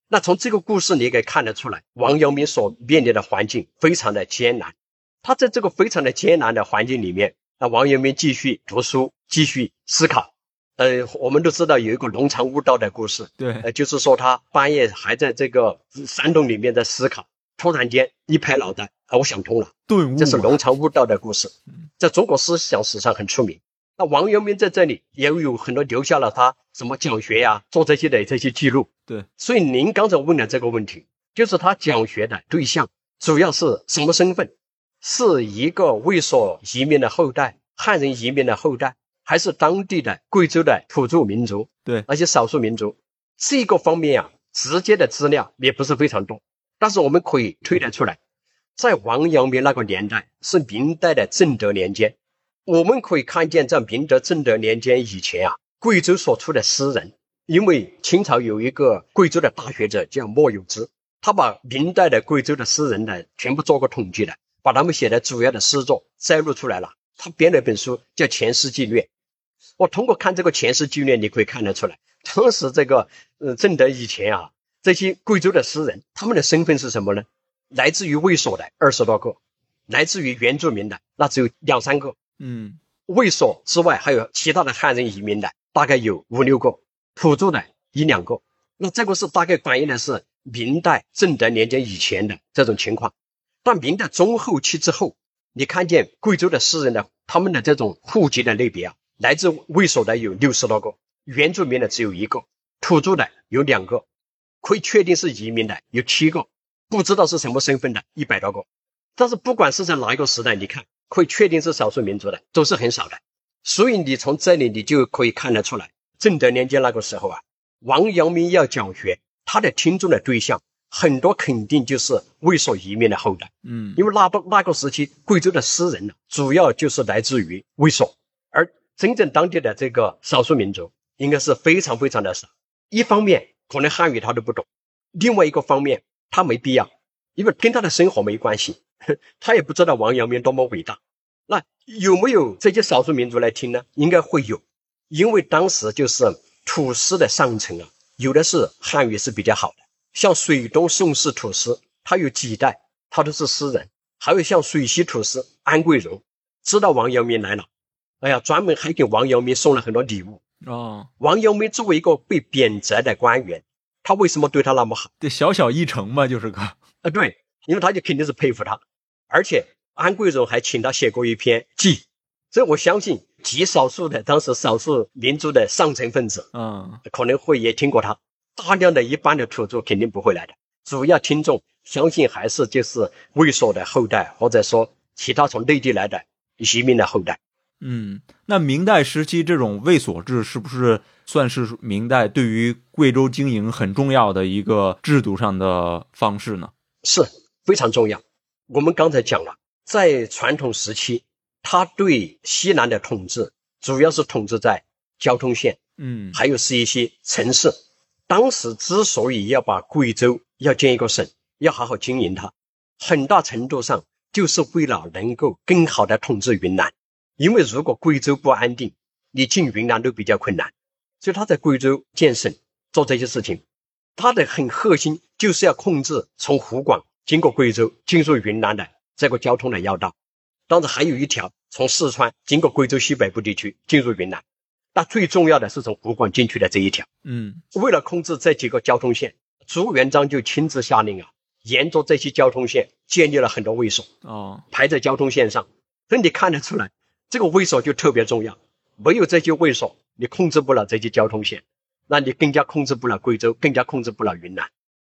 那从这个故事你可以看得出来，王阳明所面临的环境非常的艰难。他在这个非常的艰难的环境里面，那王阳明继续读书，继续思考。呃，我们都知道有一个龙藏悟道的故事，对，呃，就是说他半夜还在这个山洞里面在思考，突然间一拍脑袋，啊，我想通了。顿悟，这是龙藏悟道的故事嗯，在中国思想史上很出名。那王阳明在这里也有很多留下了他什么讲学呀、做这些的这些记录。对，所以您刚才问的这个问题，就是他讲学的对象主要是什么身份？是一个卫所移民的后代，汉人移民的后代，还是当地的贵州的土著民族？对那些少数民族，这个方面啊，直接的资料也不是非常多，但是我们可以推得出来，在王阳明那个年代是明代的正德年间，我们可以看见在明德正德年间以前啊，贵州所出的诗人，因为清朝有一个贵州的大学者叫莫有之，他把明代的贵州的诗人呢全部做过统计的，把他们写的主要的诗作摘录出来了，他编了一本书叫《前诗纪略》。我通过看这个《前诗纪略》，你可以看得出来，当时这个呃正德以前啊，这些贵州的诗人，他们的身份是什么呢？来自于卫所的二十多个，来自于原住民的那只有两三个，嗯卫所之外还有其他的汉人移民的，大概有五六个，土著的一两个。那这个是大概反映的是明代正德年间以前的这种情况。但明代中后期之后，你看见贵州的诗人的他们的这种户籍的类别啊，来自卫所的有六十多个，原住民的只有一个，土著的有两个，可以确定是移民的有七个，不知道是什么身份的一百多个。但是不管是在哪一个时代，你看可以确定是少数民族的，都是很少的。所以你从这里你就可以看得出来，正德年间那个时候啊，王阳明要讲学，他的听众的对象很多肯定就是卫所移民的后代，嗯因为那不那个时期贵州的诗人呢，主要就是来自于卫所，而真正当地的这个少数民族应该是非常非常的少。一方面可能汉语他都不懂，另外一个方面他没必要，因为跟他的生活没关系，他也不知道王阳明多么伟大。那有没有这些少数民族来听呢？应该会有，因为当时就是土司的上层啊，有的是汉语是比较好的，像水东宋氏土司，他有几代他都是诗人，还有像水西土司安贵荣，知道王阳明来了，哎呀，专门还给王阳明送了很多礼物。哦，王阳明作为一个被贬谪的官员，他为什么对他那么好？这小小一城嘛，就是个，啊，对，因为他就肯定是佩服他，而且安贵荣还请他写过一篇记，所以我相信极少数的当时少数民族的上层分子嗯可能会也听过他，大量的一般的土著肯定不会来的，主要听众相信还是就是卫所的后代，或者说其他从内地来的移民的后代。嗯。那明代时期这种卫所制是不是算是明代对于贵州经营很重要的一个制度上的方式呢？是非常重要。我们刚才讲了，在传统时期，他对西南的统治主要是统治在交通线，嗯还有是一些城市。当时之所以要把贵州要建一个省，要好好经营它，很大程度上就是为了能够更好的统治云南。因为如果贵州不安定，你进云南都比较困难。所以他在贵州建省做这些事情，他的很核心就是要控制从湖广经过贵州进入云南的这个交通的要道。当然还有一条从四川经过贵州西北部地区进入云南，那最重要的是从湖广进去的这一条。嗯为了控制这几个交通线，朱元璋就亲自下令啊，沿着这些交通线建立了很多卫所，哦排在交通线上。所以你看得出来，这个卫所就特别重要。没有这些卫所，你控制不了这些交通线，那你更加控制不了贵州，更加控制不了云南。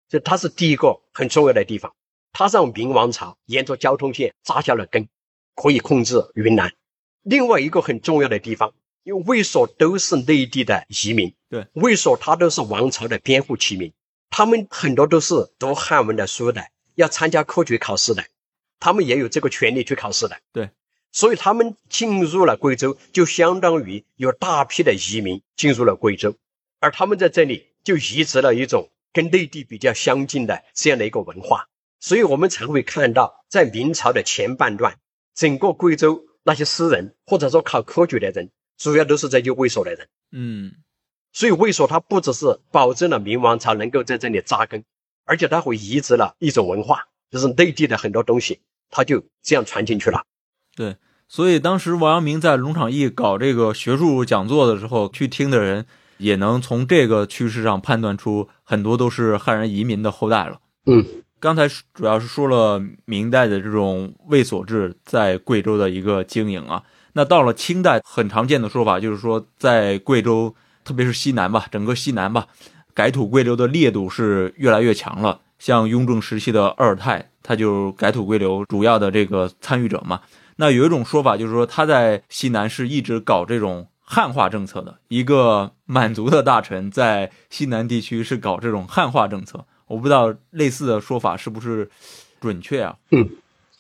所以它是第一个很重要的地方。它让明王朝沿着交通线扎下了根，可以控制云南。另外一个很重要的地方，因为卫所都是内地的移民，对，卫所他都是王朝的编户齐民，他们很多都是读汉文的书的，要参加科举考试的，他们也有这个权利去考试的。对，所以他们进入了贵州，就相当于有大批的移民进入了贵州，而他们在这里就移植了一种跟内地比较相近的这样的一个文化，所以我们才会看到，在明朝的前半段，整个贵州那些诗人或者说考科举的人，主要都是这些卫所的人。嗯，所以卫所它不只是保证了明王朝能够在这里扎根，而且它会移植了一种文化，就是内地的很多东西，它就这样传进去了。对，所以当时王阳明在龙场驿搞这个学术讲座的时候，去听的人也能从这个趋势上判断出，很多都是汉人移民的后代了。嗯，刚才主要是说了明代的这种卫所制在贵州的一个经营啊，那到了清代，很常见的说法就是说，在贵州，特别是西南吧，整个西南吧，改土归流的烈度是越来越强了。像雍正时期的鄂尔泰，他就改土归流主要的这个参与者嘛。那有一种说法就是说，他在西南是一直搞这种汉化政策的，一个满族的大臣在西南地区是搞这种汉化政策。我不知道类似的说法是不是准确啊？嗯，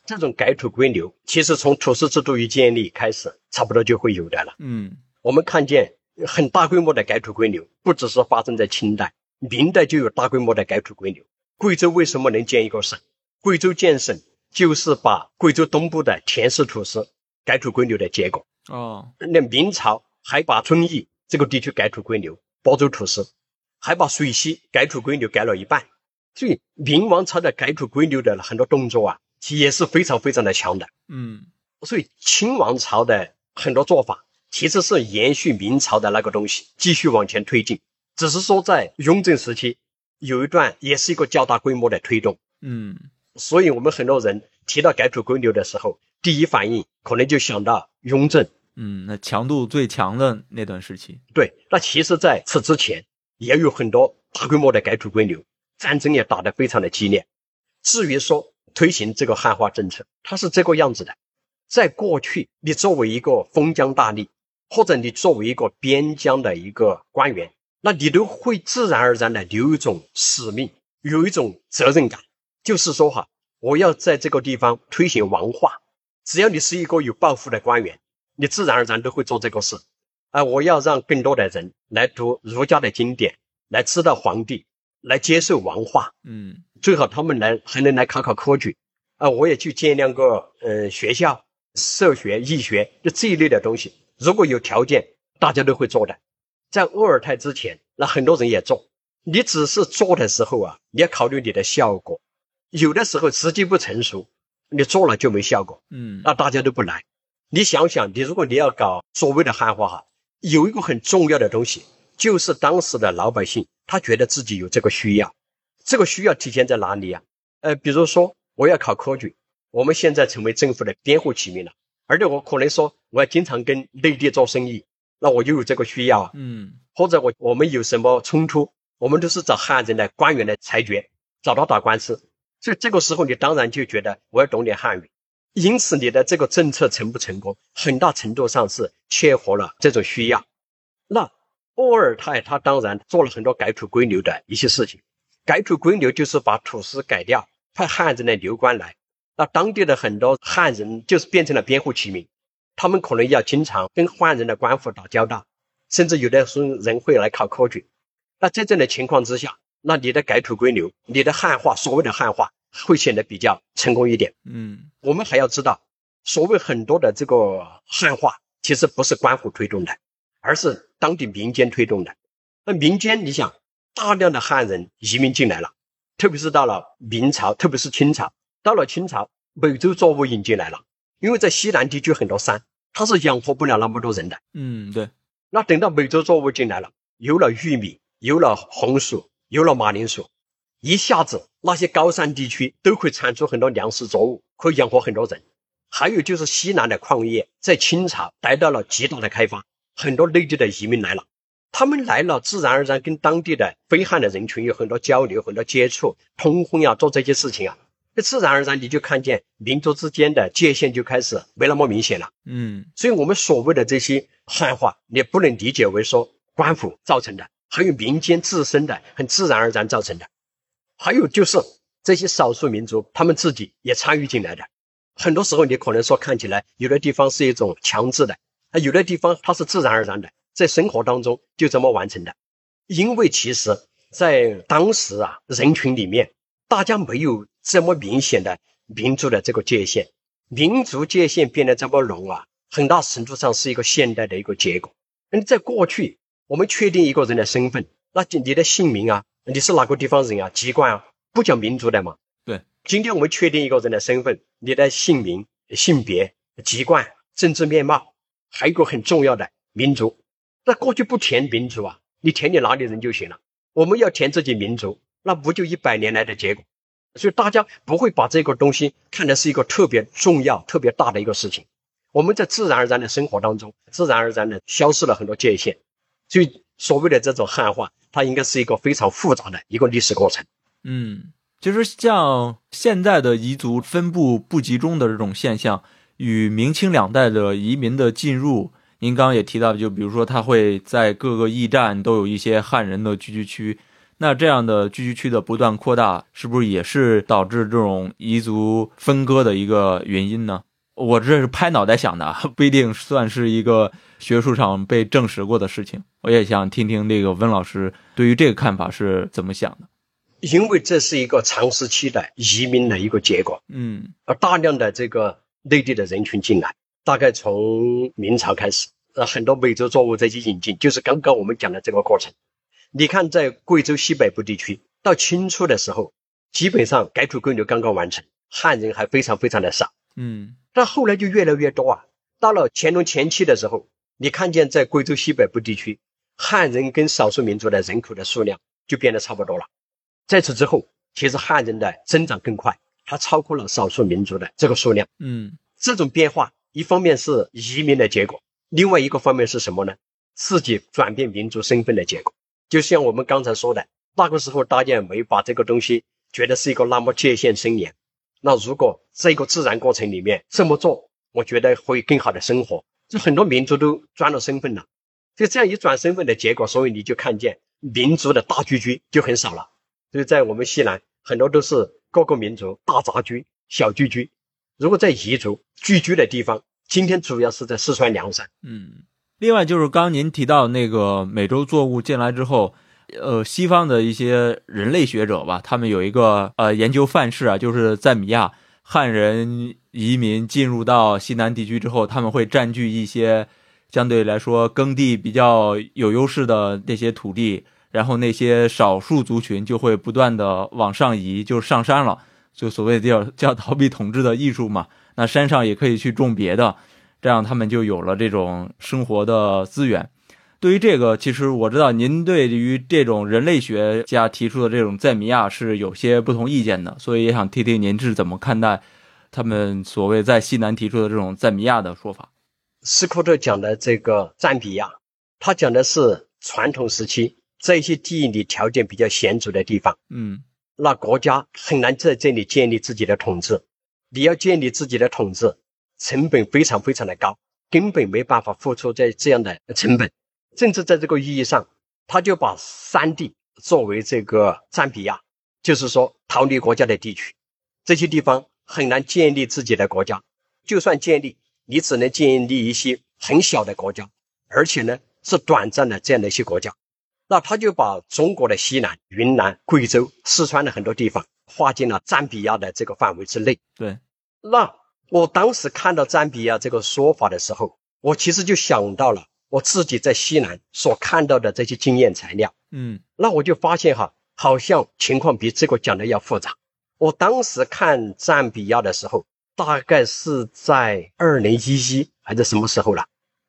这种改土归流，其实从土司制度一建立开始，差不多就会有的了。嗯我们看见很大规模的改土归流，不只是发生在清代，明代就有大规模的改土归流。贵州为什么能建一个省？贵州建省就是把贵州东部的田氏土司改土归流的结果。哦那明朝还把遵义这个地区改土归流，播州土司，还把水西改土归流改了一半。所以明王朝的改土归流的很多动作啊，也是非常非常的强的。嗯所以清王朝的很多做法其实是延续明朝的那个东西，继续往前推进。只是说在雍正时期有一段也是一个较大规模的推动。嗯所以我们很多人提到改土归流的时候，第一反应可能就想到雍正。嗯，那强度最强的那段时期。对，那其实在此之前也有很多大规模的改土归流，战争也打得非常的激烈。至于说推行这个汉化政策，它是这个样子的。在过去，你作为一个封疆大吏，或者你作为一个边疆的一个官员，那你都会自然而然的有一种使命，有一种责任感，就是说哈，我要在这个地方推行王化。只要你是一个有抱负的官员，你自然而然都会做这个事。啊，我要让更多的人来读儒家的经典，来知道皇帝，来接受王化，嗯最好他们来还能来考考科举。啊，我也去建两个呃学校，社学、义学就这一类的东西。如果有条件，大家都会做的。在鄂尔泰之前，那很多人也做。你只是做的时候啊，你要考虑你的效果。有的时候时机不成熟，你做了就没效果。嗯那大家都不来。你想想，你如果你要搞所谓的汉化哈，有一个很重要的东西，就是当时的老百姓他觉得自己有这个需要，这个需要体现在哪里呀、呃，比如说我要考科举，我们现在成为政府的编户齐民了，而且我可能说我要经常跟内地做生意，那我就有这个需要啊。嗯或者我我们有什么冲突，我们都是找汉人的官员来裁决，找他打官司。所以这个时候你当然就觉得我要懂点汉语，因此你的这个政策成不成功，很大程度上是切合了这种需要。那鄂尔泰他当然做了很多改土归流的一些事情，改土归流就是把土司改掉，派汉人的流官来，那当地的很多汉人就是变成了编户齐民，他们可能要经常跟汉人的官府打交道。甚至有的时候人会来考科举。那在这样的情况之下，那你的改土归流，你的汉化，所谓的汉化，会显得比较成功一点。嗯我们还要知道，所谓很多的这个汉化，其实不是官府推动的，而是当地民间推动的。那民间，你想，大量的汉人移民进来了，特别是到了明朝，特别是清朝，到了清朝，美洲作物引进来了，因为在西南地区很多山，它是养活不了那么多人的。嗯，对，那等到美洲作物进来了，有了玉米，有了红薯，有了马铃薯，一下子那些高山地区都会产出很多粮食作物，可以养活很多人。还有就是西南的矿业在清朝得到了极大的开发，很多内地的移民来了，他们来了，自然而然跟当地的非汉的人群有很多交流、很多接触、通婚呀，做这些事情啊，那自然而然你就看见民族之间的界限就开始没那么明显了。嗯所以，我们所谓的这些汉化，你不能理解为说官府造成的，还有民间自身的很自然而然造成的，还有就是这些少数民族他们自己也参与进来的。很多时候，你可能说看起来有的地方是一种强制的，啊，有的地方它是自然而然的，在生活当中就这么完成的。因为其实在当时啊，人群里面，大家没有这么明显的民族的这个界限，民族界限变得这么浓啊，很大程度上是一个现代的一个结果。嗯，在过去，我们确定一个人的身份，那你的姓名啊，你是哪个地方人啊，籍贯啊，不讲民族的嘛？对。今天我们确定一个人的身份，你的姓名、性别、籍贯、政治面貌，还有一个很重要的民族。那过去不填民族啊，你填你哪里人就行了。我们要填自己民族，那不就一百年来的结果？所以大家不会把这个东西看的是一个特别重要、特别大的一个事情。我们在自然而然的生活当中，自然而然的消失了很多界限。就所谓的这种汉化，它应该是一个非常复杂的一个历史过程。嗯。其实，像现在的彝族分布不集中的这种现象，与明清两代的移民的进入，您刚刚也提到，就比如说，它会在各个驿站都有一些汉人的聚居区，那这样的聚居区的不断扩大，是不是也是导致这种彝族分割的一个原因呢？我这是拍脑袋想的，不一定算是一个学术上被证实过的事情。我也想听听这个温老师对于这个看法是怎么想的。因为这是一个长时期的移民的一个结果，嗯，而大量的这个内地的人群进来，大概从明朝开始，呃，很多美洲作物再去引进，就是刚刚我们讲的这个过程。你看，在贵州西北部地区，到清初的时候，基本上改土归流刚刚完成，汉人还非常非常的少，嗯，但后来就越来越多啊。到了乾隆前期的时候，你看见在贵州西北部地区，汉人跟少数民族的人口的数量就变得差不多了。在此之后，其实汉人的增长更快，它超过了少数民族的这个数量。嗯，这种变化一方面是移民的结果，另外一个方面是什么呢？自己转变民族身份的结果。就像我们刚才说的，那个时候大家没把这个东西觉得是一个那么界限森严。那如果这个自然过程里面这么做，我觉得会更好的生活。就很多民族都转了身份了，就这样一转身份的结果，所以你就看见民族的大聚居就很少了。所以在我们西南，很多都是各个民族大杂居、小聚居。如果在彝族聚居的地方，今天主要是在四川凉山。嗯，另外就是刚您提到那个美洲作物进来之后，呃，西方的一些人类学者吧，他们有一个呃研究范式啊，就是在米亚汉人移民进入到西南地区之后，他们会占据一些相对来说耕地比较有优势的那些土地。然后那些少数族群就会不断的往上移，就上山了，就所谓叫叫逃避统治的艺术嘛。那山上也可以去种别的，这样他们就有了这种生活的资源。对于这个，其实我知道您对于这种人类学家提出的这种在米亚是有些不同意见的，所以也想听听您是怎么看待他们所谓在西南提出的这种赞比亚的说法。斯科特讲的这个赞比亚，他讲的是传统时期。在一些地理条件比较显著的地方，嗯，那国家很难在这里建立自己的统治。你要建立自己的统治，成本非常非常的高，根本没办法付出在这样的成本。甚至在这个意义上，他就把山地作为这个赞比亚，就是说逃离国家的地区。这些地方很难建立自己的国家，就算建立，你只能建立一些很小的国家，而且呢是短暂的这样的一些国家。那他就把中国的西南、云南、贵州、四川的很多地方划进了赞比亚的这个范围之内。对，那我当时看到赞比亚这个说法的时候，我其实就想到了我自己在西南所看到的这些经验材料。嗯，那我就发现哈，好像情况比这个讲的要复杂。我当时看赞比亚的时候，大概是在二零一一还是什么时候了？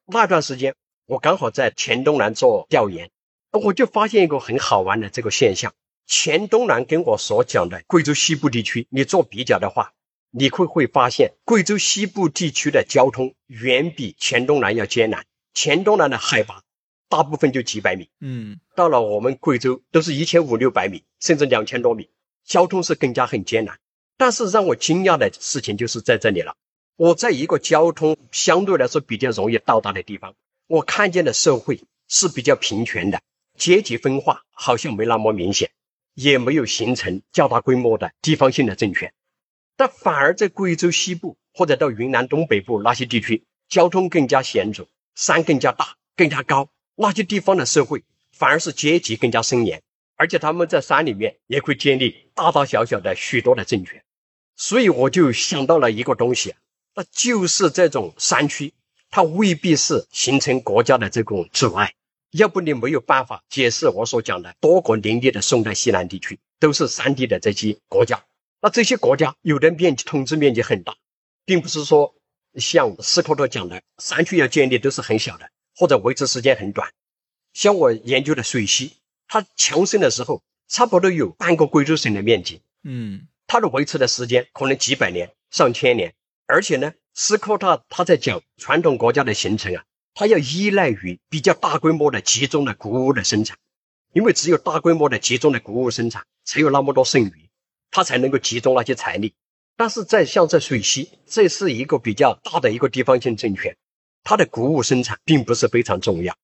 那段时间我刚好在黔东南做调研。我就发现一个很好玩的这个现象，黔东南跟我所讲的贵州西部地区，你做比较的话，你会会发现贵州西部地区的交通远比黔东南要艰难。黔东南的海拔大部分就几百米，嗯，到了我们贵州都是一千五六百米，甚至两千多米，交通是更加很艰难。但是让我惊讶的事情就是在这里了，我在一个交通相对来说比较容易到达的地方，我看见的社会是比较平权的。阶级分化好像没那么明显，也没有形成较大规模的地方性的政权，但反而在贵州西部或者到云南东北部那些地区，交通更加显著，山更加大、更加高，那些地方的社会反而是阶级更加森严，而且他们在山里面也会建立大大小小的许多的政权。所以我就想到了一个东西，那就是这种山区，它未必是形成国家的这种阻碍。要不你没有办法解释我所讲的多国林立的宋代西南地区都是山地的这些国家。那这些国家有的面积统治面积很大，并不是说像斯科特讲的山区要建立都是很小的，或者维持时间很短。像我研究的水系，它强盛的时候差不多有半个贵州省的面积。嗯。它的维持的时间可能几百年、上千年，而且呢，斯科特他在讲传统国家的形成啊，它要依赖于比较大规模的集中的谷物的生产，因为只有大规模的集中的谷物生产，才有那么多剩余，它才能够集中那些财力。但是在像在水西，这是一个比较大的一个地方性政权，它的谷物生产并不是非常重要。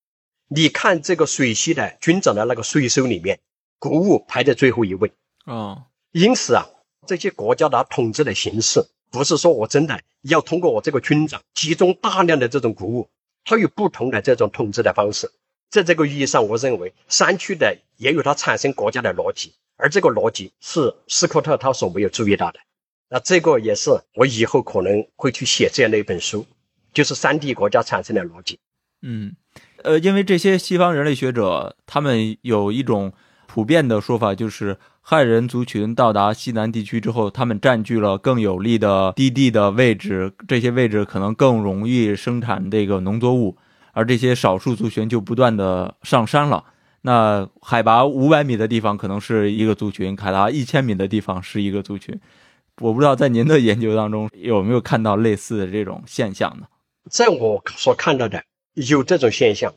你看这个水西的军长的那个税收里面，谷物排在最后一位啊，因此啊。这些国家的统治的形式，不是说我真的要通过我这个军长集中大量的这种谷物，它有不同的这种统治的方式。在这个意义上，我认为山区的也有它产生国家的逻辑，而这个逻辑是斯科特他所没有注意到的。那这个也是我以后可能会去写这样的一本书，就是山地国家产生的逻辑。嗯，呃，因为这些西方人类学者，他们有一种普遍的说法，就是。汉人族群到达西南地区之后，他们占据了更有利的低地的位置，这些位置可能更容易生产这个农作物，而这些少数族群就不断的上山了。那海拔五百米的地方可能是一个族群，海拔一千米的地方是一个族群。我不知道在您的研究当中有没有看到类似的这种现象呢？在我所看到的有这种现象，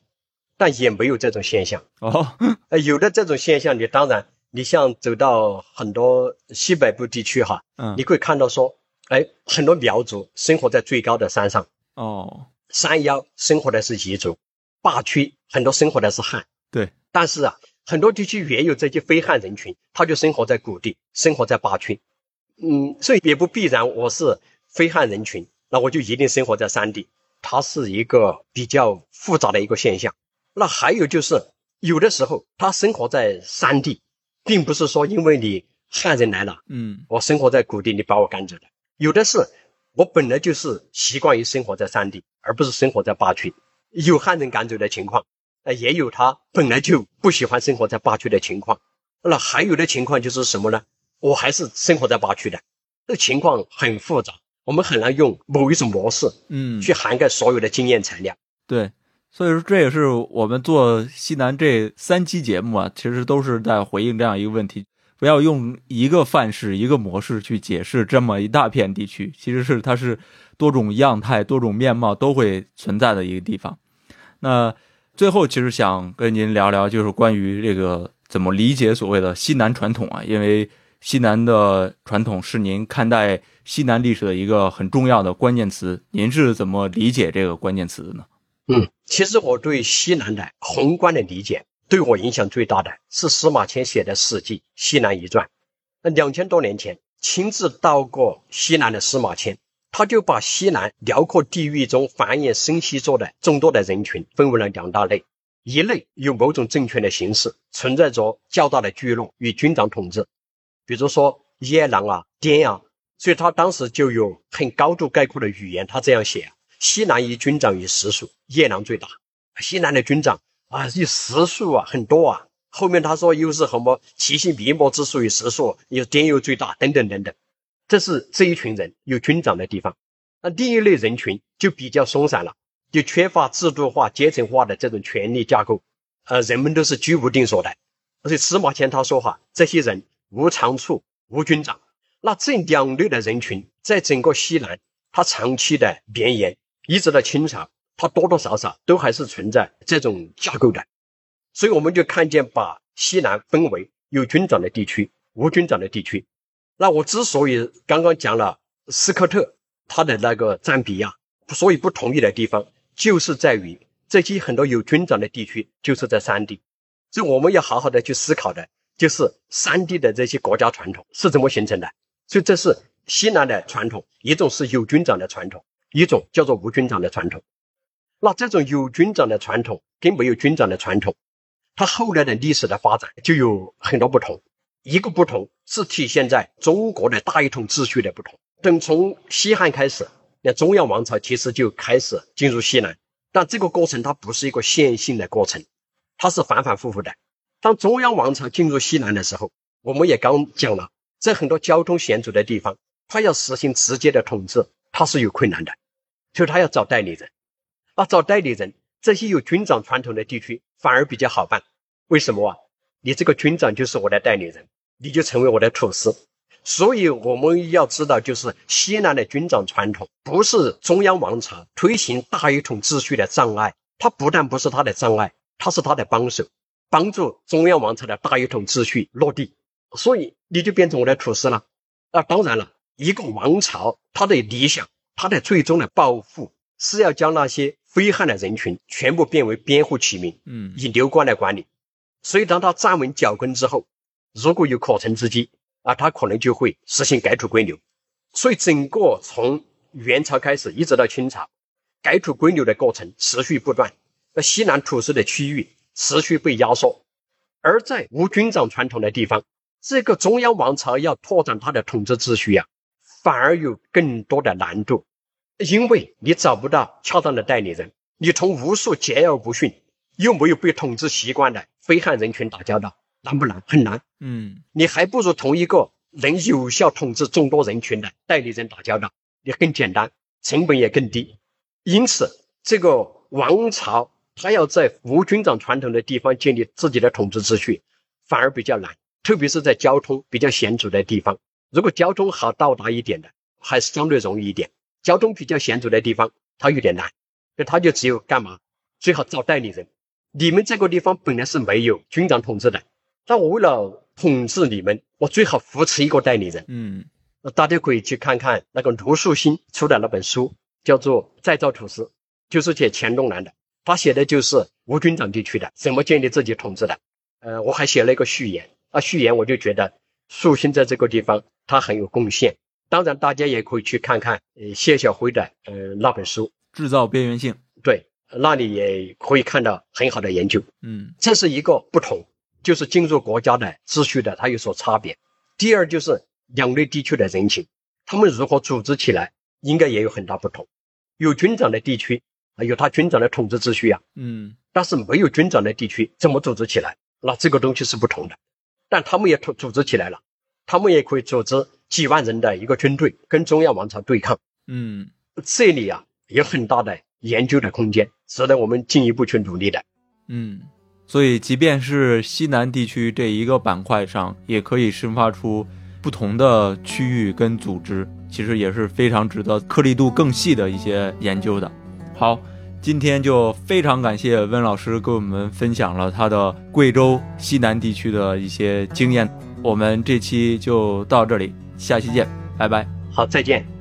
但也没有这种现象。哦，呃，有的这种现象，你当然。你像走到很多西北部地区哈，嗯，你会看到说，哎，很多苗族生活在最高的山上，哦，山腰生活的是彝族，坝区很多生活的是汉，对，但是啊，很多地区也有这些非汉人群，他就生活在谷地，生活在坝区，嗯，所以也不必然我是非汉人群，那我就一定生活在山地，它是一个比较复杂的一个现象。那还有就是，有的时候他生活在山地。并不是说因为你汉人来了，嗯，我生活在谷地，你把我赶走了。有的是，我本来就是习惯于生活在山地，而不是生活在坝区。有汉人赶走的情况，呃，也有他本来就不喜欢生活在坝区的情况。那还有的情况就是什么呢？我还是生活在坝区的，这情况很复杂，我们很难用某一种模式，嗯，去涵盖所有的经验材料。对。所以说，这也是我们做西南这三期节目啊，其实都是在回应这样一个问题：不要用一个范式、一个模式去解释这么一大片地区，其实是它是多种样态、多种面貌都会存在的一个地方。那最后，其实想跟您聊聊，就是关于这个怎么理解所谓的西南传统啊，因为西南的传统是您看待西南历史的一个很重要的关键词，您是怎么理解这个关键词的呢？嗯，其实我对西南的宏观的理解，对我影响最大的是司马迁写的《史记·西南一传》。那两千多年前亲自到过西南的司马迁，他就把西南辽阔地域中繁衍生息着的众多的人群分为了两大类：一类有某种政权的形式，存在着较大的聚落与军长统治，比如说夜郎啊、滇啊，所以他当时就有很高度概括的语言，他这样写。西南以军长以实数，夜郎最大。西南的军长啊，以实数啊很多啊。后面他说又是什么奇性笔墨之数与实数，有滇又最大，等等等等。这是这一群人有军长的地方。那另一类人群就比较松散了，就缺乏制度化、阶层化的这种权力架构。呃，人们都是居无定所的。而且司马迁他说哈，这些人无长处，无军长。那这两类的人群在整个西南，它长期的绵延。一直到清朝，它多多少少都还是存在这种架构的，所以我们就看见把西南分为有军长的地区、无军长的地区。那我之所以刚刚讲了斯科特他的那个占比呀，所以不同意的地方，就是在于这些很多有军长的地区就是在山地，所以我们要好好的去思考的，就是三地的这些国家传统是怎么形成的。所以这是西南的传统，一种是有军长的传统。一种叫做无军长的传统，那这种有军长的传统跟没有军长的传统，它后来的历史的发展就有很多不同。一个不同是体现在中国的大一统秩序的不同。等从西汉开始，那中央王朝其实就开始进入西南，但这个过程它不是一个线性的过程，它是反反复复的。当中央王朝进入西南的时候，我们也刚讲了，在很多交通险阻的地方，他要实行直接的统治，他是有困难的，所以他要找代理人。啊，找代理人，这些有军长传统的地区反而比较好办。为什么啊？你这个军长就是我的代理人，你就成为我的土司。所以我们要知道，就是西南的军长传统不是中央王朝推行大一统秩序的障碍，它不但不是它的障碍，它是它的帮手，帮助中央王朝的大一统秩序落地。所以你就变成我的土司了。啊，当然了，一个王朝它的理想，它的最终的抱负是要将那些。非汉的人群全部变为边户起民，嗯，以流官来管理。所以，当他站稳脚跟之后，如果有可乘之机啊，他可能就会实行改土归流。所以，整个从元朝开始一直到清朝，改土归流的过程持续不断。那西南土司的区域持续被压缩，而在无军长传统的地方，这个中央王朝要拓展它的统治秩序呀，反而有更多的难度。因为你找不到恰当的代理人，你同无数桀骜不驯又没有被统治习惯的非汉人群打交道，难不难？很难。嗯，你还不如同一个能有效统治众多人群的代理人打交道，你更简单，成本也更低。因此，这个王朝他要在无军长传统的地方建立自己的统治秩序，反而比较难，特别是在交通比较险阻的地方。如果交通好到达一点的，还是相对容易一点。交通比较险阻的地方，它有点难，那他就只有干嘛？最好找代理人。你们这个地方本来是没有军长统治的，但我为了统治你们，我最好扶持一个代理人。嗯，大家可以去看看那个卢树新出的那本书，叫做《再造土司》，就是写黔东南的。他写的就是无军长地区的怎么建立自己统治的。呃，我还写了一个序言，啊，序言我就觉得树新在这个地方他很有贡献。当然，大家也可以去看看呃谢晓辉的呃那本书《制造边缘性》，对，那里也可以看到很好的研究。嗯，这是一个不同，就是进入国家的秩序的它有所差别。第二就是两类地区的人情，他们如何组织起来，应该也有很大不同。有军长的地区啊，有他军长的统治秩序啊，嗯，但是没有军长的地区怎么组织起来？那这个东西是不同的。但他们也组组织起来了，他们也可以组织。几万人的一个军队跟中央王朝对抗，嗯，这里啊有很大的研究的空间，值得我们进一步去努力的。嗯，所以即便是西南地区这一个板块上，也可以生发出不同的区域跟组织，其实也是非常值得颗粒度更细的一些研究的。好，今天就非常感谢温老师给我们分享了他的贵州西南地区的一些经验，我们这期就到这里。下期见，拜拜。好，再见。